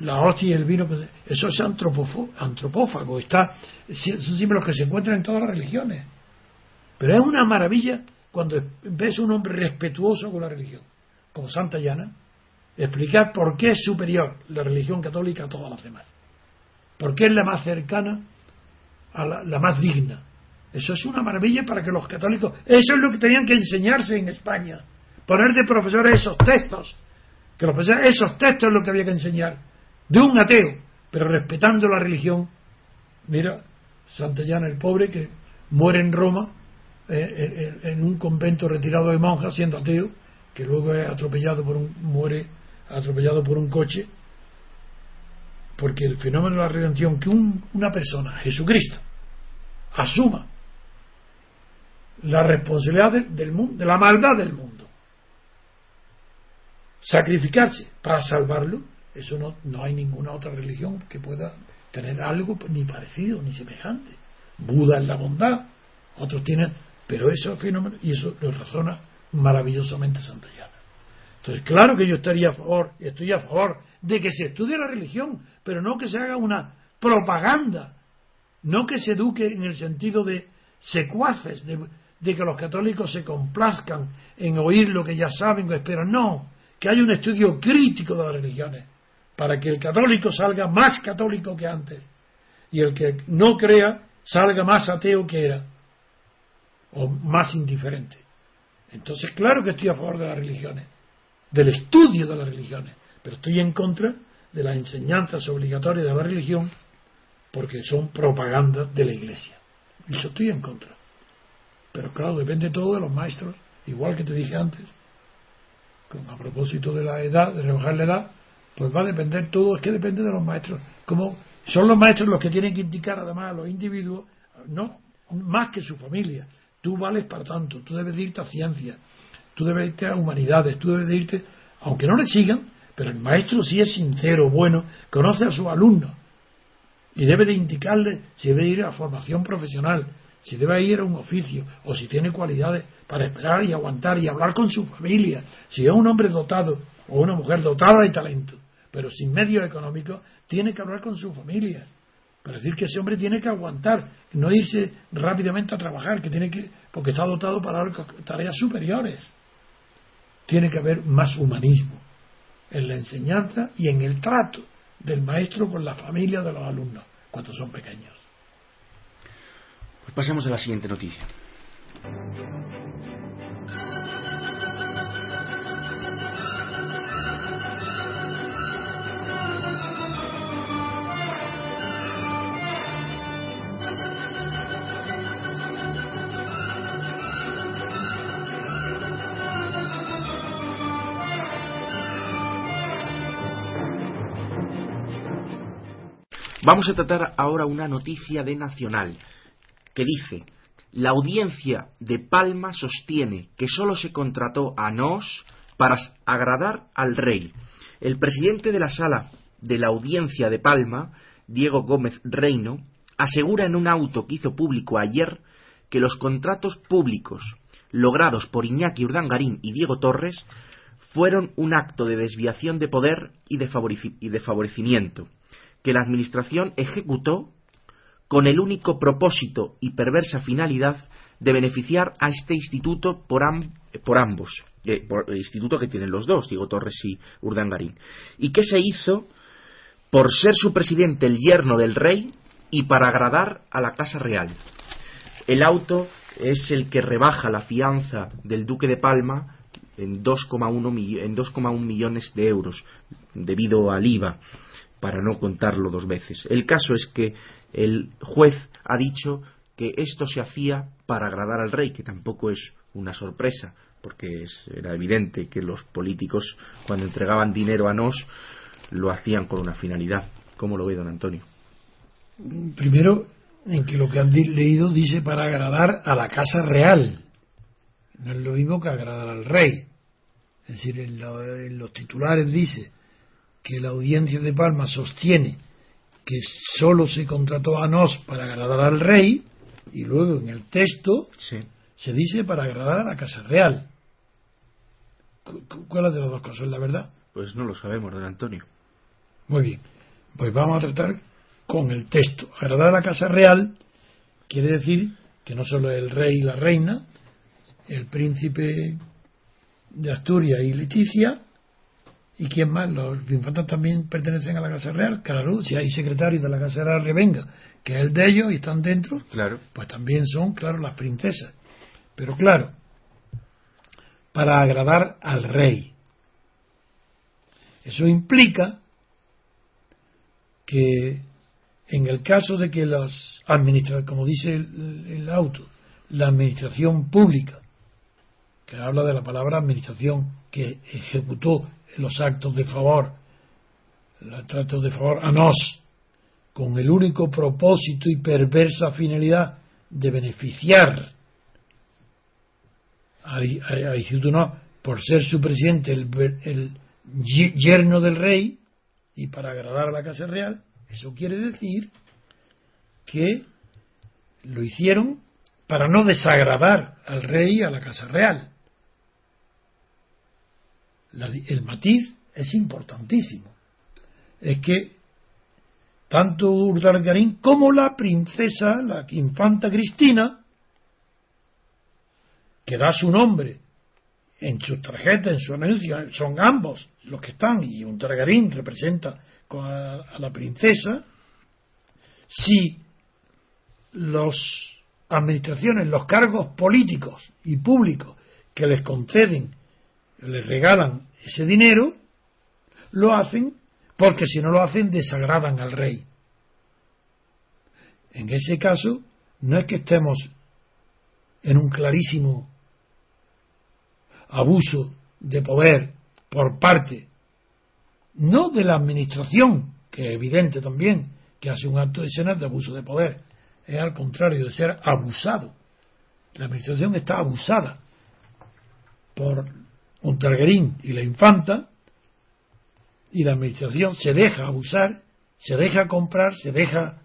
la hostia y el vino, pues, eso es antropófago, está, son símbolos que se encuentran en todas las religiones. Pero es una maravilla cuando ves un hombre respetuoso con la religión, como Santa Llana, explicar por qué es superior la religión católica a todas las demás. Por qué es la más cercana a la, más digna. Eso es una maravilla para que los católicos. Eso es lo que tenían que enseñarse en España. Poner de profesores esos textos. Que los profesores, esos textos es lo que había que enseñar. De un ateo, pero respetando la religión. Mira, Santillana el pobre que muere en Roma eh, en un convento retirado de monjas siendo ateo, que luego es atropellado por un, muere atropellado por un coche, porque el fenómeno de la redención, que una persona, Jesucristo, asuma la responsabilidad del mundo, de la maldad del mundo, sacrificarse para salvarlo, eso no, no hay ninguna otra religión que pueda tener algo ni parecido ni semejante. Buda es la bondad, otros tienen Pero eso fenómeno, y eso lo razona maravillosamente Santayana. Entonces, claro que yo estaría a favor, estoy a favor de que se estudie la religión, pero no que se haga una propaganda, no que se eduque en el sentido de secuaces, de, de que los católicos se complazcan en oír lo que ya saben o esperan, no, que haya un estudio crítico de las religiones, para que el católico salga más católico que antes y el que no crea salga más ateo que era o más indiferente. Entonces, claro que estoy a favor de las religiones, del estudio de las religiones, pero estoy en contra de las enseñanzas obligatorias de la religión porque son propaganda de la Iglesia. Y eso estoy en contra. Pero claro, depende todo de los maestros, igual que te dije antes, a propósito de la edad, de rebajar la edad, pues va a depender todo, es que depende de los maestros. Como son los maestros los que tienen que indicar además a los individuos, no más que su familia. Tú vales para tanto, tú debes irte a ciencia, tú debes irte a humanidades, tú debes irte, aunque no le sigan, pero el maestro si es sincero, bueno, conoce a sus alumnos y debe de indicarle si debe ir a formación profesional, si debe ir a un oficio o si tiene cualidades para esperar y aguantar y hablar con su familia, si es un hombre dotado o una mujer dotada de talento, pero sin medios económicos, tiene que hablar con sus familias. Para decir que ese hombre tiene que aguantar, no irse rápidamente a trabajar, que tiene que, porque está dotado para tareas superiores. Tiene que haber más humanismo en la enseñanza y en el trato del maestro con la familia de los alumnos cuando son pequeños. Pues pasemos a la siguiente noticia. Vamos a tratar ahora una noticia de Nacional que dice la audiencia de Palma sostiene que solo se contrató a Nos para agradar al rey. El presidente de la sala de la audiencia de Palma, Diego Gómez Reino, asegura en un auto que hizo público ayer que los contratos públicos logrados por Iñaki Urdangarín y Diego Torres fueron un acto de desviación de poder y de, favorecimiento que la Administración ejecutó con el único propósito y perversa finalidad de beneficiar a este instituto por, ambos, eh, por el instituto que tienen los dos, Diego Torres y Urdangarín, y que se hizo por ser su presidente el yerno del rey y para agradar a la Casa Real. El auto es el que rebaja la fianza del duque de Palma en 2,1 millones de euros debido al IVA para no contarlo dos veces. El caso es que el juez ha dicho que esto se hacía para agradar al rey, que tampoco es una sorpresa, porque era evidente que los políticos, cuando entregaban dinero a nos, lo hacían con una finalidad. ¿Cómo lo ve, don Antonio? Primero, en que lo que han leído dice para agradar a la casa real. No es lo mismo que agradar al rey. Es decir, en los titulares dice que la audiencia de Palma sostiene que sólo se contrató a Nos para agradar al rey, y luego en el texto se dice para agradar a la Casa Real. ¿Cuál es de las dos cosas, la verdad? Pues no lo sabemos, don Antonio. Muy bien, pues vamos a tratar con el texto. Agradar a la Casa Real quiere decir que no solo el rey y la reina, el príncipe de Asturias y Leticia, ¿Y quién más? Los infantes también pertenecen a la Casa Real. Claro, si hay secretarios de la Casa Real Revenga, que es el de ellos y están dentro, claro. pues también son, claro, las princesas. Pero claro, para agradar al rey. Eso implica que en el caso de que los administradores, como dice el, el auto, la administración pública, que habla de la palabra administración, que ejecutó los actos de favor, los actos de favor a nos, con el único propósito y perversa finalidad de beneficiar a, a, por ser su presidente el, el yerno del rey y para agradar a la Casa Real, eso quiere decir que lo hicieron para no desagradar al rey y a la casa real. El matiz es importantísimo. Es que tanto Urdargarín como la princesa, la infanta Cristina, que da su nombre en su tarjeta, en su anuncio, son ambos los que están, y un Targarín representa a la princesa, si las administraciones, los cargos políticos y públicos que les conceden, les regalan ese dinero, lo hacen porque si no lo hacen desagradan al rey. En ese caso, no es que estemos en un clarísimo abuso de poder por parte no de la administración, que es evidente también que hace un acto de senat de abuso de poder, es al contrario de ser abusado. La administración está abusada por un Targuerín y la infanta, y la administración se deja abusar, se deja comprar, se deja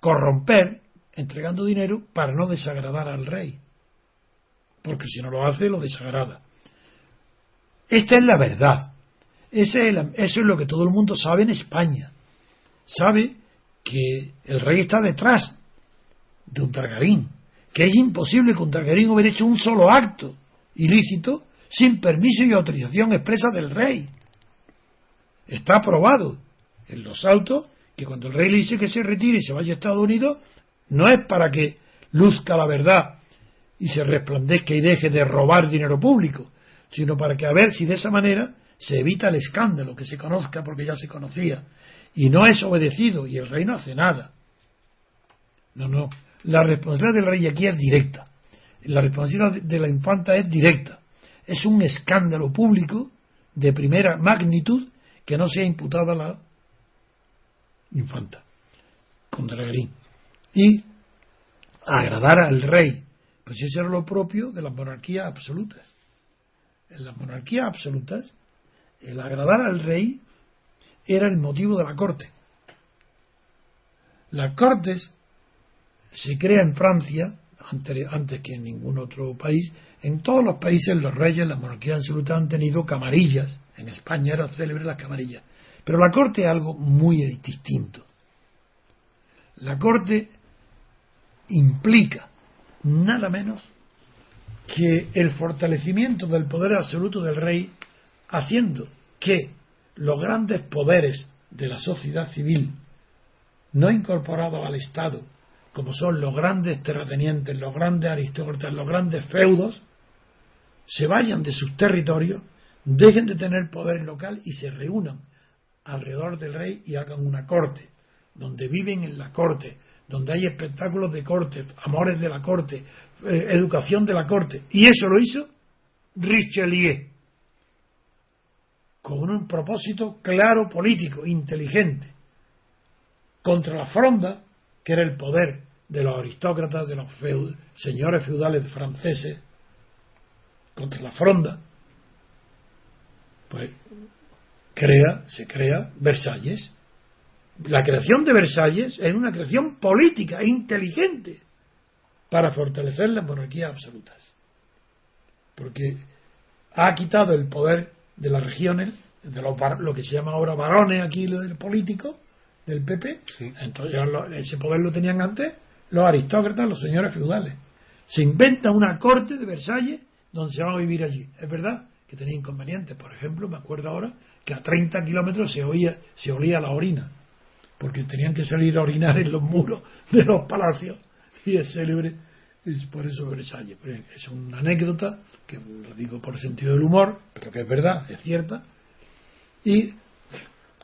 corromper, entregando dinero para no desagradar al rey porque si no lo hace lo desagrada. Esta es la verdad. eso es lo que todo el mundo sabe en España. Sabe que el rey está detrás de un Targarín, que es imposible que un Targarín hubiera hecho un solo acto ilícito sin permiso y autorización expresa del rey. Está aprobado en los autos que cuando el rey le dice que se retire y se vaya a Estados Unidos, no es para que luzca la verdad y se resplandezca y deje de robar dinero público, sino para que a ver si de esa manera se evita el escándalo, que se conozca porque ya se conocía, y no es obedecido y el rey no hace nada. No, no. La responsabilidad del rey aquí es directa. La responsabilidad de la infanta es directa. Es un escándalo público de primera magnitud que no sea imputada la infanta contra Garín. Y agradar al rey pues eso era lo propio de las monarquías absolutas. En las monarquías absolutas, el agradar al rey era el motivo de la corte. Las cortes se crea en Francia, antes, que en ningún otro país, en todos los países los reyes, las monarquías absolutas han tenido camarillas. En España eran célebres las camarillas. Pero la corte es algo muy distinto. La corte implica nada menos que el fortalecimiento del poder absoluto del rey, haciendo que los grandes poderes de la sociedad civil, no incorporados al Estado, como son los grandes terratenientes, los grandes aristócratas, los grandes feudos, se vayan de sus territorios, dejen de tener poder local y se reúnan alrededor del rey y hagan una corte, donde viven en la corte, donde hay espectáculos de corte, amores de la corte, eh, educación de la corte. Y eso lo hizo Richelieu, con un propósito claro político, inteligente, contra la fronda, que era el poder de los aristócratas, de los señores feudales franceses, contra la fronda, pues crea, se crea Versalles, la creación de Versalles es una creación política e inteligente para fortalecer las monarquías absolutas. Porque ha quitado el poder de las regiones, de lo que se llama ahora varones aquí, lo del político, del PP. Entonces ese poder lo tenían antes los aristócratas, los señores feudales. Se inventa una corte de Versalles donde se van a vivir allí. Es verdad que tenía inconvenientes. Por ejemplo, me acuerdo ahora que a 30 kilómetros se oía, se olía la orina porque tenían que salir a orinar en los muros de los palacios y es célebre es por eso Versalles es una anécdota que lo digo por sentido del humor pero que es verdad, es cierta y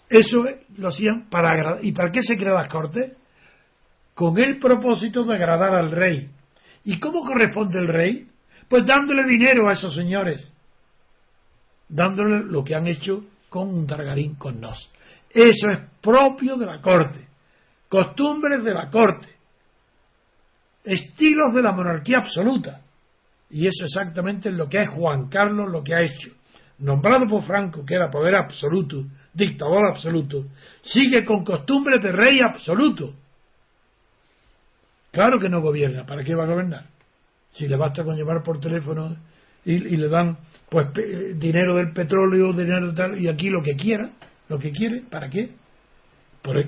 eso lo hacían para agradar ¿y para qué se crean las cortes? Con el propósito de agradar al rey ¿y cómo corresponde el rey? pues dándole dinero a esos señores dándole lo que han hecho con un Targarín con nos eso es propio de la corte, costumbres de la corte, estilos de la monarquía absoluta. Y eso exactamente es lo que es Juan Carlos lo que ha hecho. Nombrado por Franco, que era poder absoluto, dictador absoluto, sigue con costumbres de rey absoluto. Claro que no gobierna. ¿Para qué va a gobernar? Si le basta con llevar por teléfono y, le dan pues dinero del petróleo, dinero de tal, y aquí lo que quiera, lo que quiere, ¿para qué?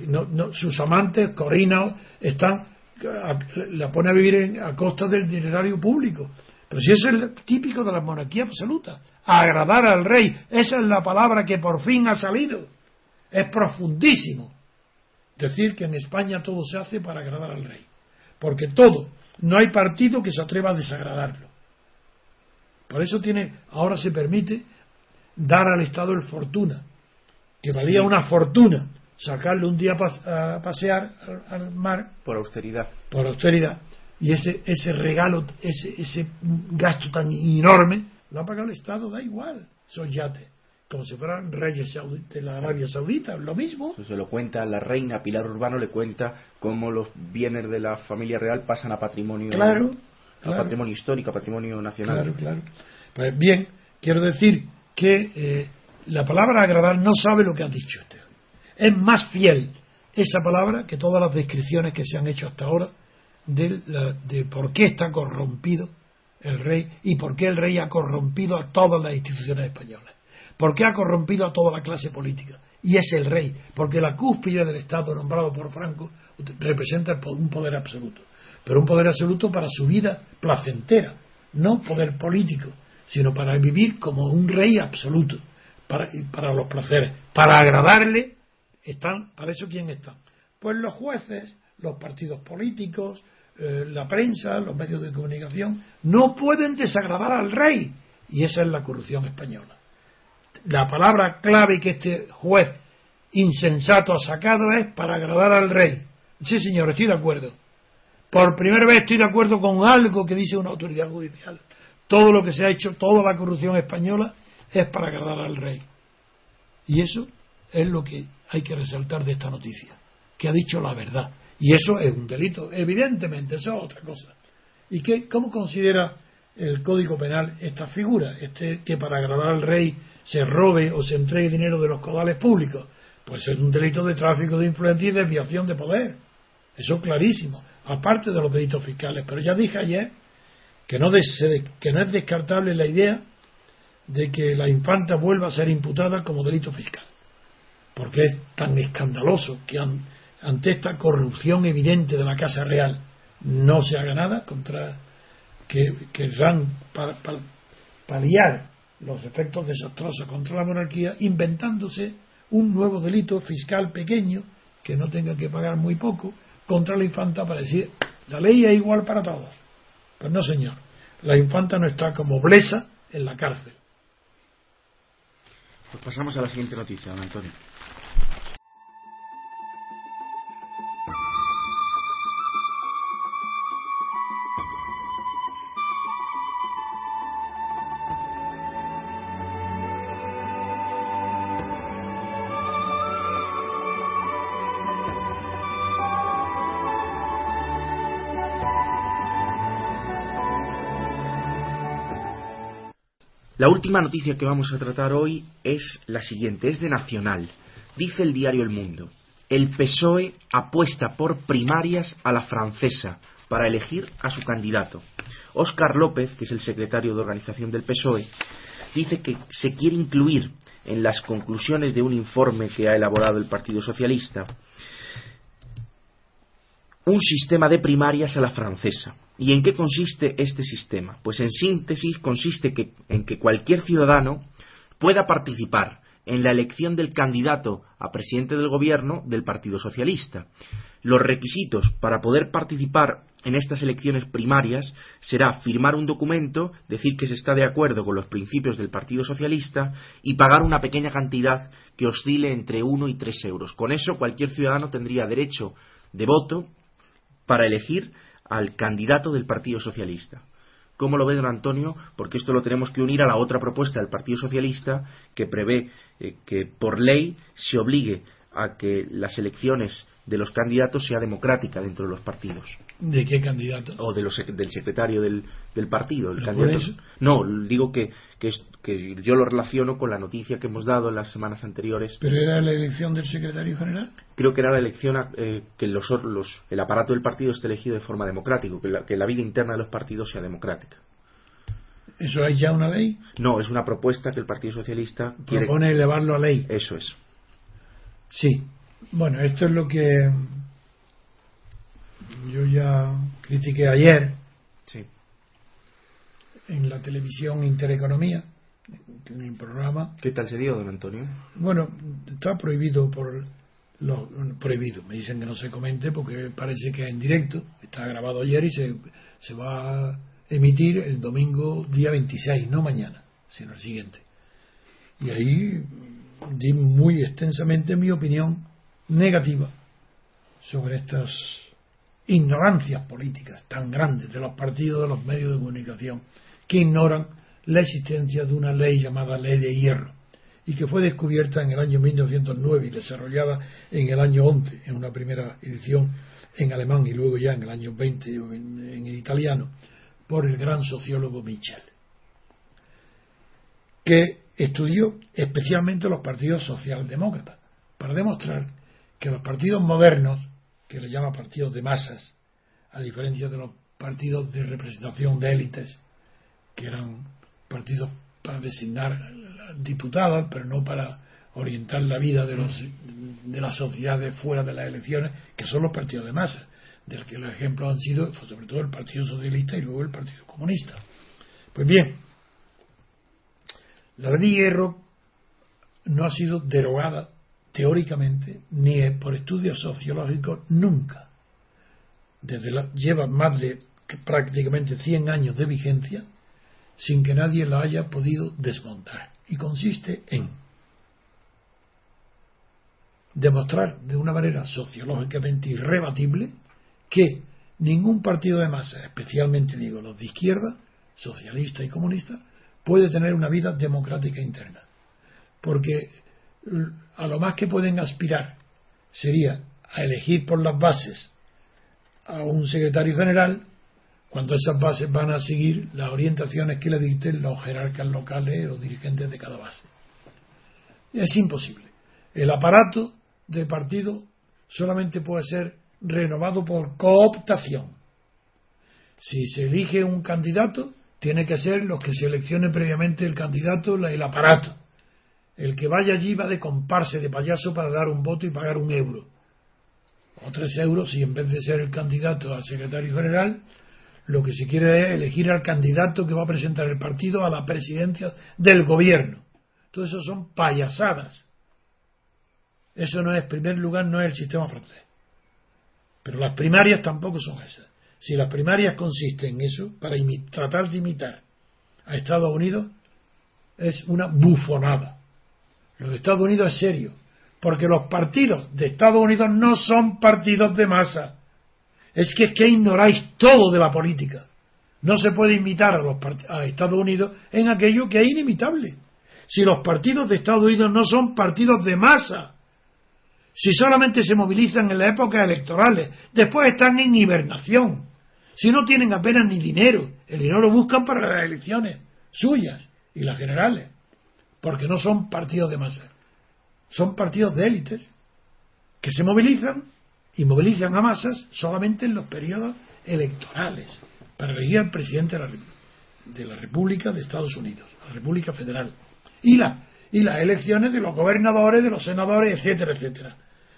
no, sus amantes, Corina, están, la pone a vivir a costa del dinerario público. Pero si eso es típico de la monarquía absoluta, agradar al rey, esa es la palabra que por fin ha salido. Es profundísimo. Decir que en España todo se hace para agradar al rey. Porque todo, no hay partido que se atreva a desagradarlo. Por eso tiene, ahora se permite dar al Estado el fortuna, que valía una fortuna sacarle un día a pasear al, mar. Por austeridad. Por austeridad. Y ese, ese regalo, ese, ese gasto tan enorme, lo ha pagado el Estado, da igual, son yates. Como si fueran reyes de la Arabia Saudita, lo mismo. Eso se lo cuenta la reina Pilar Urbano, le cuenta cómo los bienes de la familia real pasan a patrimonio. Claro. A patrimonio histórico, a patrimonio nacional. Claro, claro. Pues bien, quiero decir que eh, la palabra agradar no sabe lo que ha dicho este es más fiel esa palabra que todas las descripciones que se han hecho hasta ahora de, por qué está corrompido el rey y por qué el rey ha corrompido a todas las instituciones españolas. ¿Por qué ha corrompido a toda la clase política? Y es el rey, porque la cúspide del Estado nombrado por Franco representa un poder absoluto, pero un poder absoluto para su vida placentera, no poder político, sino para vivir como un rey absoluto, para, para los placeres, para agradarle están, ¿Para eso quién están? Pues los jueces, los partidos políticos, eh, la prensa, los medios de comunicación, no pueden desagradar al rey. Y esa es la corrupción española. La palabra clave que este juez insensato ha sacado es para agradar al rey. Sí, señor, estoy de acuerdo. Por primera vez estoy de acuerdo con algo que dice una autoridad judicial. Todo lo que se ha hecho, toda la corrupción española es para agradar al rey. Y eso es lo que hay que resaltar de esta noticia, que ha dicho la verdad. Y eso es un delito, evidentemente, eso es otra cosa. ¿Y qué, cómo considera el Código Penal esta figura? Este, que para agradar al rey se robe o se entregue dinero de los caudales públicos. Pues es un delito de tráfico de influencia y desviación de poder. Eso es clarísimo, aparte de los delitos fiscales. Pero ya dije ayer que no, que no es descartable la idea de que la infanta vuelva a ser imputada como delito fiscal porque es tan escandaloso que ante esta corrupción evidente de la Casa Real no se haga nada contra que querrán paliar los efectos desastrosos contra la monarquía inventándose un nuevo delito fiscal pequeño que no tenga que pagar muy poco contra la infanta para decir la ley es igual para todos. Pues no, señor. La infanta no está como blesa en la cárcel. Pues pasamos a la siguiente noticia, don Antonio. La última noticia que vamos a tratar hoy es la siguiente, es de Nacional. Dice el diario El Mundo, el PSOE apuesta por primarias a la francesa para elegir a su candidato. Óscar López, que es el secretario de organización del PSOE, dice que se quiere incluir en las conclusiones de un informe que ha elaborado el Partido Socialista un sistema de primarias a la francesa. ¿Y en qué consiste este sistema? Pues en síntesis consiste en que cualquier ciudadano pueda participar en la elección del candidato a presidente del gobierno del Partido Socialista. Los requisitos para poder participar en estas elecciones primarias será firmar un documento, decir que se está de acuerdo con los principios del Partido Socialista y pagar una pequeña cantidad que oscile entre uno y tres euros. Con eso cualquier ciudadano tendría derecho de voto para elegir al candidato del Partido Socialista. ¿Cómo lo ve don Antonio? Porque esto lo tenemos que unir a la otra propuesta del Partido Socialista que prevé eh, que por ley se obligue a que las elecciones de los candidatos sea democrática dentro de los partidos. ¿De qué candidato? O de los, del secretario del, del partido. El ¿Lo candidato. No, digo que, que, es- que yo lo relaciono con la noticia que hemos dado en las semanas anteriores. ¿Pero era la elección del secretario general? Creo que era la elección a- eh, que los, los- el aparato del partido esté elegido de forma democrática, que la, que la vida interna de los partidos sea democrática. ¿Eso hay ya una ley? No, es una propuesta que el Partido Socialista quiere. Propone elevarlo a ley. Eso es. Sí. Bueno, esto es lo que yo ya critiqué ayer Sí. en la televisión Intereconomía, en el programa. ¿Qué tal se dio, don Antonio? Bueno, está prohibido por lo prohibido. Me dicen que no se comente porque parece que es en directo. Está grabado ayer y se, se va a emitir el domingo día 26, no mañana, sino el siguiente. Y ahí di muy extensamente mi opinión negativa sobre estas ignorancias políticas tan grandes de los partidos, de los medios de comunicación, que ignoran la existencia de una ley llamada Ley de Hierro y que fue descubierta en el año 1909 y desarrollada en el año 11 en una primera edición en alemán y luego ya en el año 20 en, en italiano por el gran sociólogo Michel que estudió especialmente los partidos socialdemócratas para demostrar que los partidos modernos que le llama partidos de masas a diferencia de los partidos de representación de élites que eran partidos para designar diputados, pero no para orientar la vida de, los, de las sociedades fuera de las elecciones, que son los partidos de masa, del que los ejemplos han sido sobre todo el Partido Socialista y luego el Partido Comunista. Pues bien, la ley de hierro no ha sido derogada teóricamente ni por estudios sociológicos nunca. Desde lleva más de prácticamente 100 años de vigencia sin que nadie la haya podido desmontar. Y consiste en demostrar de una manera sociológicamente irrebatible que ningún partido de masa, especialmente digo los de izquierda, socialista y comunista, puede tener una vida democrática interna. Porque a lo más que pueden aspirar sería a elegir por las bases a un secretario general cuando esas bases van a seguir las orientaciones que le dicten los jerarcas locales o dirigentes de cada base. Es imposible. El aparato del partido solamente puede ser renovado por cooptación. Si se elige un candidato, tiene que ser los que seleccione previamente el candidato, el aparato. El que vaya allí va de comparse, de payaso para dar un voto y pagar un euro. O tres euros si en vez de ser el candidato al secretario general, lo que se quiere es elegir al candidato que va a presentar el partido a la presidencia del gobierno. Todo eso son payasadas. Eso no es, en primer lugar, no es el sistema francés. Pero las primarias tampoco son esas. Si las primarias consisten en eso, para tratar de imitar a Estados Unidos, es una bufonada. Los Estados Unidos es serio, porque los partidos de Estados Unidos no son partidos de masa. Es que es que ignoráis todo de la política. No se puede imitar a, los a Estados Unidos en aquello que es inimitable. Si los partidos de Estados Unidos no son partidos de masa, si solamente se movilizan en las épocas electorales, después están en hibernación, si no tienen apenas ni dinero, el dinero lo buscan para las elecciones suyas y las generales, porque no son partidos de masa, son partidos de élites que se movilizan y movilizan a masas solamente en los periodos electorales para elegir al presidente de la, República de Estados Unidos, la República Federal, y, la, y las elecciones de los gobernadores, de los senadores, etcétera, etcétera.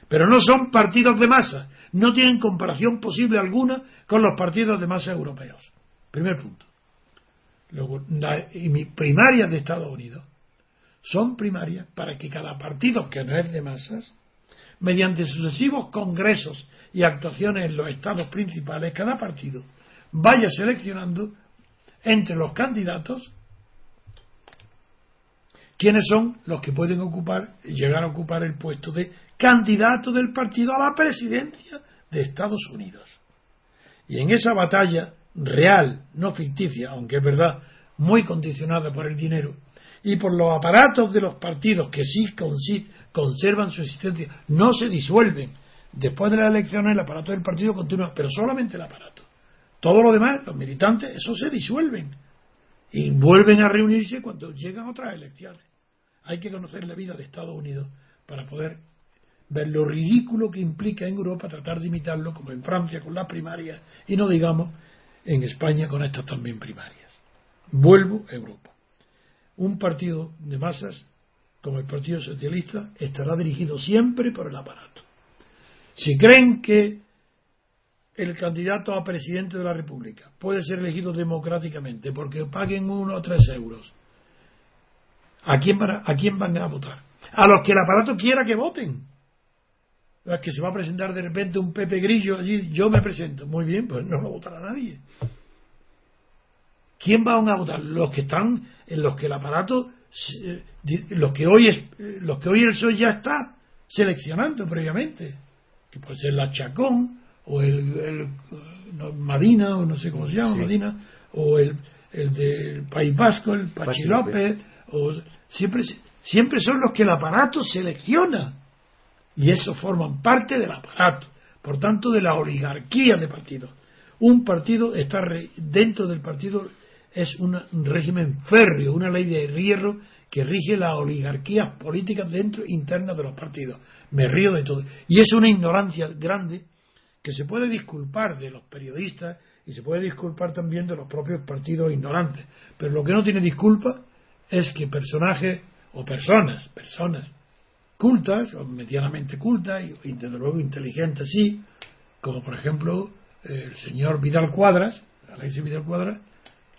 Pero no son partidos de masa, no tienen comparación posible alguna con los partidos de masa europeos. Primer punto. La, primarias de Estados Unidos son primarias para que cada partido que no es de masas mediante sucesivos congresos y actuaciones en los estados principales, cada partido vaya seleccionando entre los candidatos quiénes son los que pueden ocupar y llegar a ocupar el puesto de candidato del partido a la presidencia de Estados Unidos. Y en esa batalla real, no ficticia, aunque es verdad, muy condicionada por el dinero y por los aparatos de los partidos que sí conservan su existencia, no se disuelven. Después de las elecciones el aparato del partido continúa, pero solamente el aparato. Todo lo demás, los militantes, eso se disuelven y vuelven a reunirse cuando llegan otras elecciones. Hay que conocer la vida de Estados Unidos para poder ver lo ridículo que implica en Europa tratar de imitarlo, como en Francia con las primarias, y no digamos en España con estas también primarias. Vuelvo a Europa. Un partido de masas como el Partido Socialista estará dirigido siempre por el aparato. Si creen que el candidato a presidente de la República puede ser elegido democráticamente porque paguen uno o tres euros, ¿a quién, van a, ¿a quién van a votar? A los que el aparato quiera que voten que se va a presentar de repente un Pepe Grillo allí, yo me presento. Muy bien, pues no lo votará nadie. ¿Quién va a votar? Los que están, en los que el aparato, eh, los que hoy es, eh, los que hoy el PSOE ya está seleccionando previamente, que puede ser la Chacón o el, Madina o no sé cómo se llama Madina o el, el del País Vasco, el Pachi López, o siempre siempre son los que el aparato selecciona y eso forman parte del aparato, por tanto de la oligarquía de partidos. Un partido está dentro del partido es un régimen férreo, una ley de hierro que rige las oligarquías políticas dentro internas de los partidos. Me río de todo. Y es una ignorancia grande que se puede disculpar de los periodistas y se puede disculpar también de los propios partidos ignorantes. Pero lo que no tiene disculpa es que personajes o personas, personas cultas, o medianamente cultas, y, desde luego inteligentes sí, como por ejemplo el señor Vidal Cuadras, Alexis Vidal Cuadras,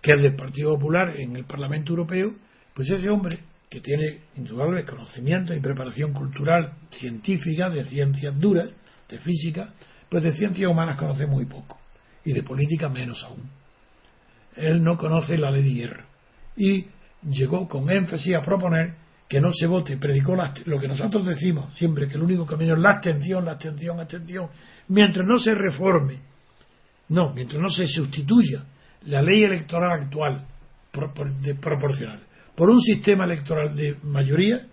que es del Partido Popular en el Parlamento Europeo, pues ese hombre que tiene indudable conocimiento y preparación cultural, científica, de ciencias duras, de física, pues de ciencias humanas conoce muy poco, y de política menos aún. Él no conoce la ley de hierro. Y llegó con énfasis a proponer que no se vote, predicó lo que nosotros decimos siempre, que el único camino es la abstención, la abstención, la abstención, mientras no se reforme, no, mientras no se sustituya la ley electoral actual de proporcional por un sistema electoral de mayoría,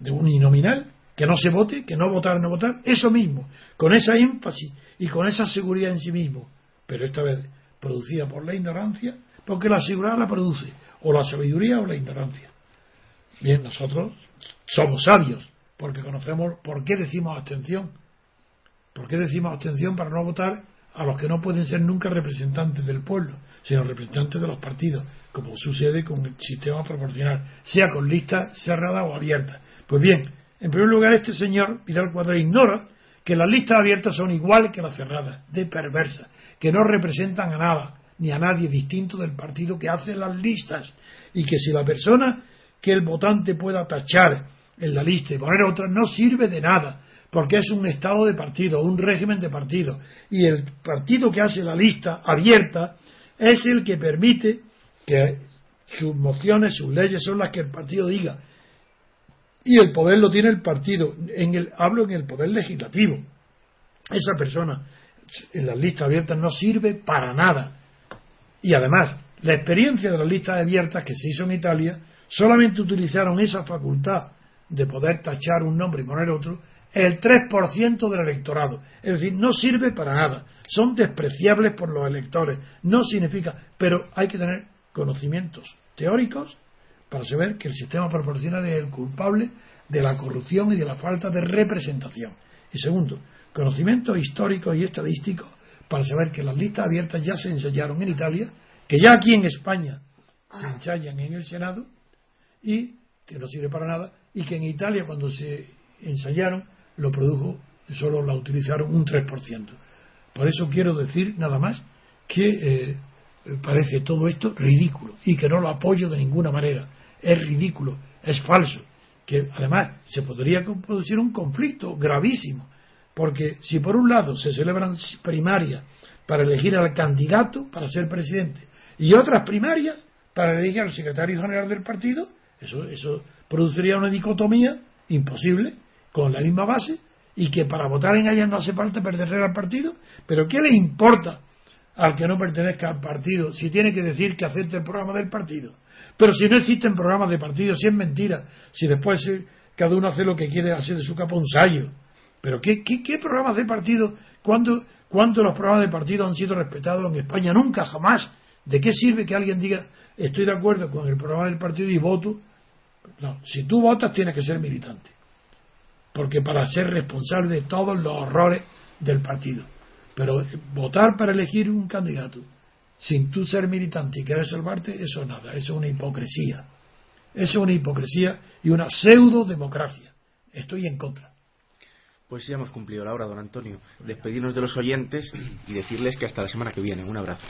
de uninominal, que no se vote, que no votar, no votar, eso mismo, con esa énfasis y con esa seguridad en sí mismo, pero esta vez producida por la ignorancia, porque la seguridad la produce o la sabiduría o la ignorancia. Bien, nosotros somos sabios, porque conocemos por qué decimos abstención. ¿Por qué decimos abstención para no votar a los que no pueden ser nunca representantes del pueblo, sino representantes de los partidos, como sucede con el sistema proporcional, sea con lista cerrada o abierta? Pues bien, en primer lugar, este señor Vidal Cuadra ignora que las listas abiertas son iguales que las cerradas, de perversas, que no representan a nada ni a nadie distinto del partido que hace las listas, y que si la persona que el votante pueda tachar en la lista y poner otra no sirve de nada, porque es un estado de partido, un régimen de partido. Y el partido que hace la lista abierta es el que permite que sus mociones, sus leyes son las que el partido diga. Y el poder lo tiene el partido. En el, hablo en el poder legislativo. Esa persona en las listas abiertas no sirve para nada. Y además, la experiencia de las listas abiertas que se hizo en Italia solamente utilizaron esa facultad de poder tachar un nombre y poner otro el 3% del electorado. Es decir, no sirve para nada. Son despreciables por los electores. No significa, pero hay que tener conocimientos teóricos para saber que el sistema proporcional es el culpable de la corrupción y de la falta de representación. Y segundo, conocimientos históricos y estadísticos para saber que las listas abiertas ya se ensayaron en Italia, que ya aquí en España se ensayan en el Senado y que no sirve para nada, y que en Italia cuando se ensayaron lo produjo, solo la utilizaron un 3%. Por eso quiero decir nada más que eh, parece todo esto ridículo y que no lo apoyo de ninguna manera. Es ridículo, es falso, que además se podría producir un conflicto gravísimo, porque si por un lado se celebran primarias para elegir al candidato para ser presidente y otras primarias para elegir al secretario general del partido, eso, eso produciría una dicotomía imposible, con la misma base, y que para votar en ella no hace falta pertenecer al partido. Pero ¿qué le importa al que no pertenezca al partido si tiene que decir que acepte el programa del partido? Pero si no existen programas de partido, si es mentira, si después cada uno hace lo que quiere hacer de su capa un ensayo. Pero ¿qué, qué, programas de partido? ¿Cuándo, ¿Cuántos los programas de partido han sido respetados en España? Nunca, jamás. ¿De qué sirve que alguien diga estoy de acuerdo con el programa del partido y voto? No, si tú votas tienes que ser militante. Porque para ser responsable de todos los horrores del partido. Pero votar para elegir un candidato sin tú ser militante y querer salvarte, eso nada, eso es una hipocresía. Eso es una hipocresía y una pseudo democracia. Estoy en contra. Pues ya hemos cumplido la hora, don Antonio. Despedirnos de los oyentes y decirles que hasta la semana que viene. Un abrazo.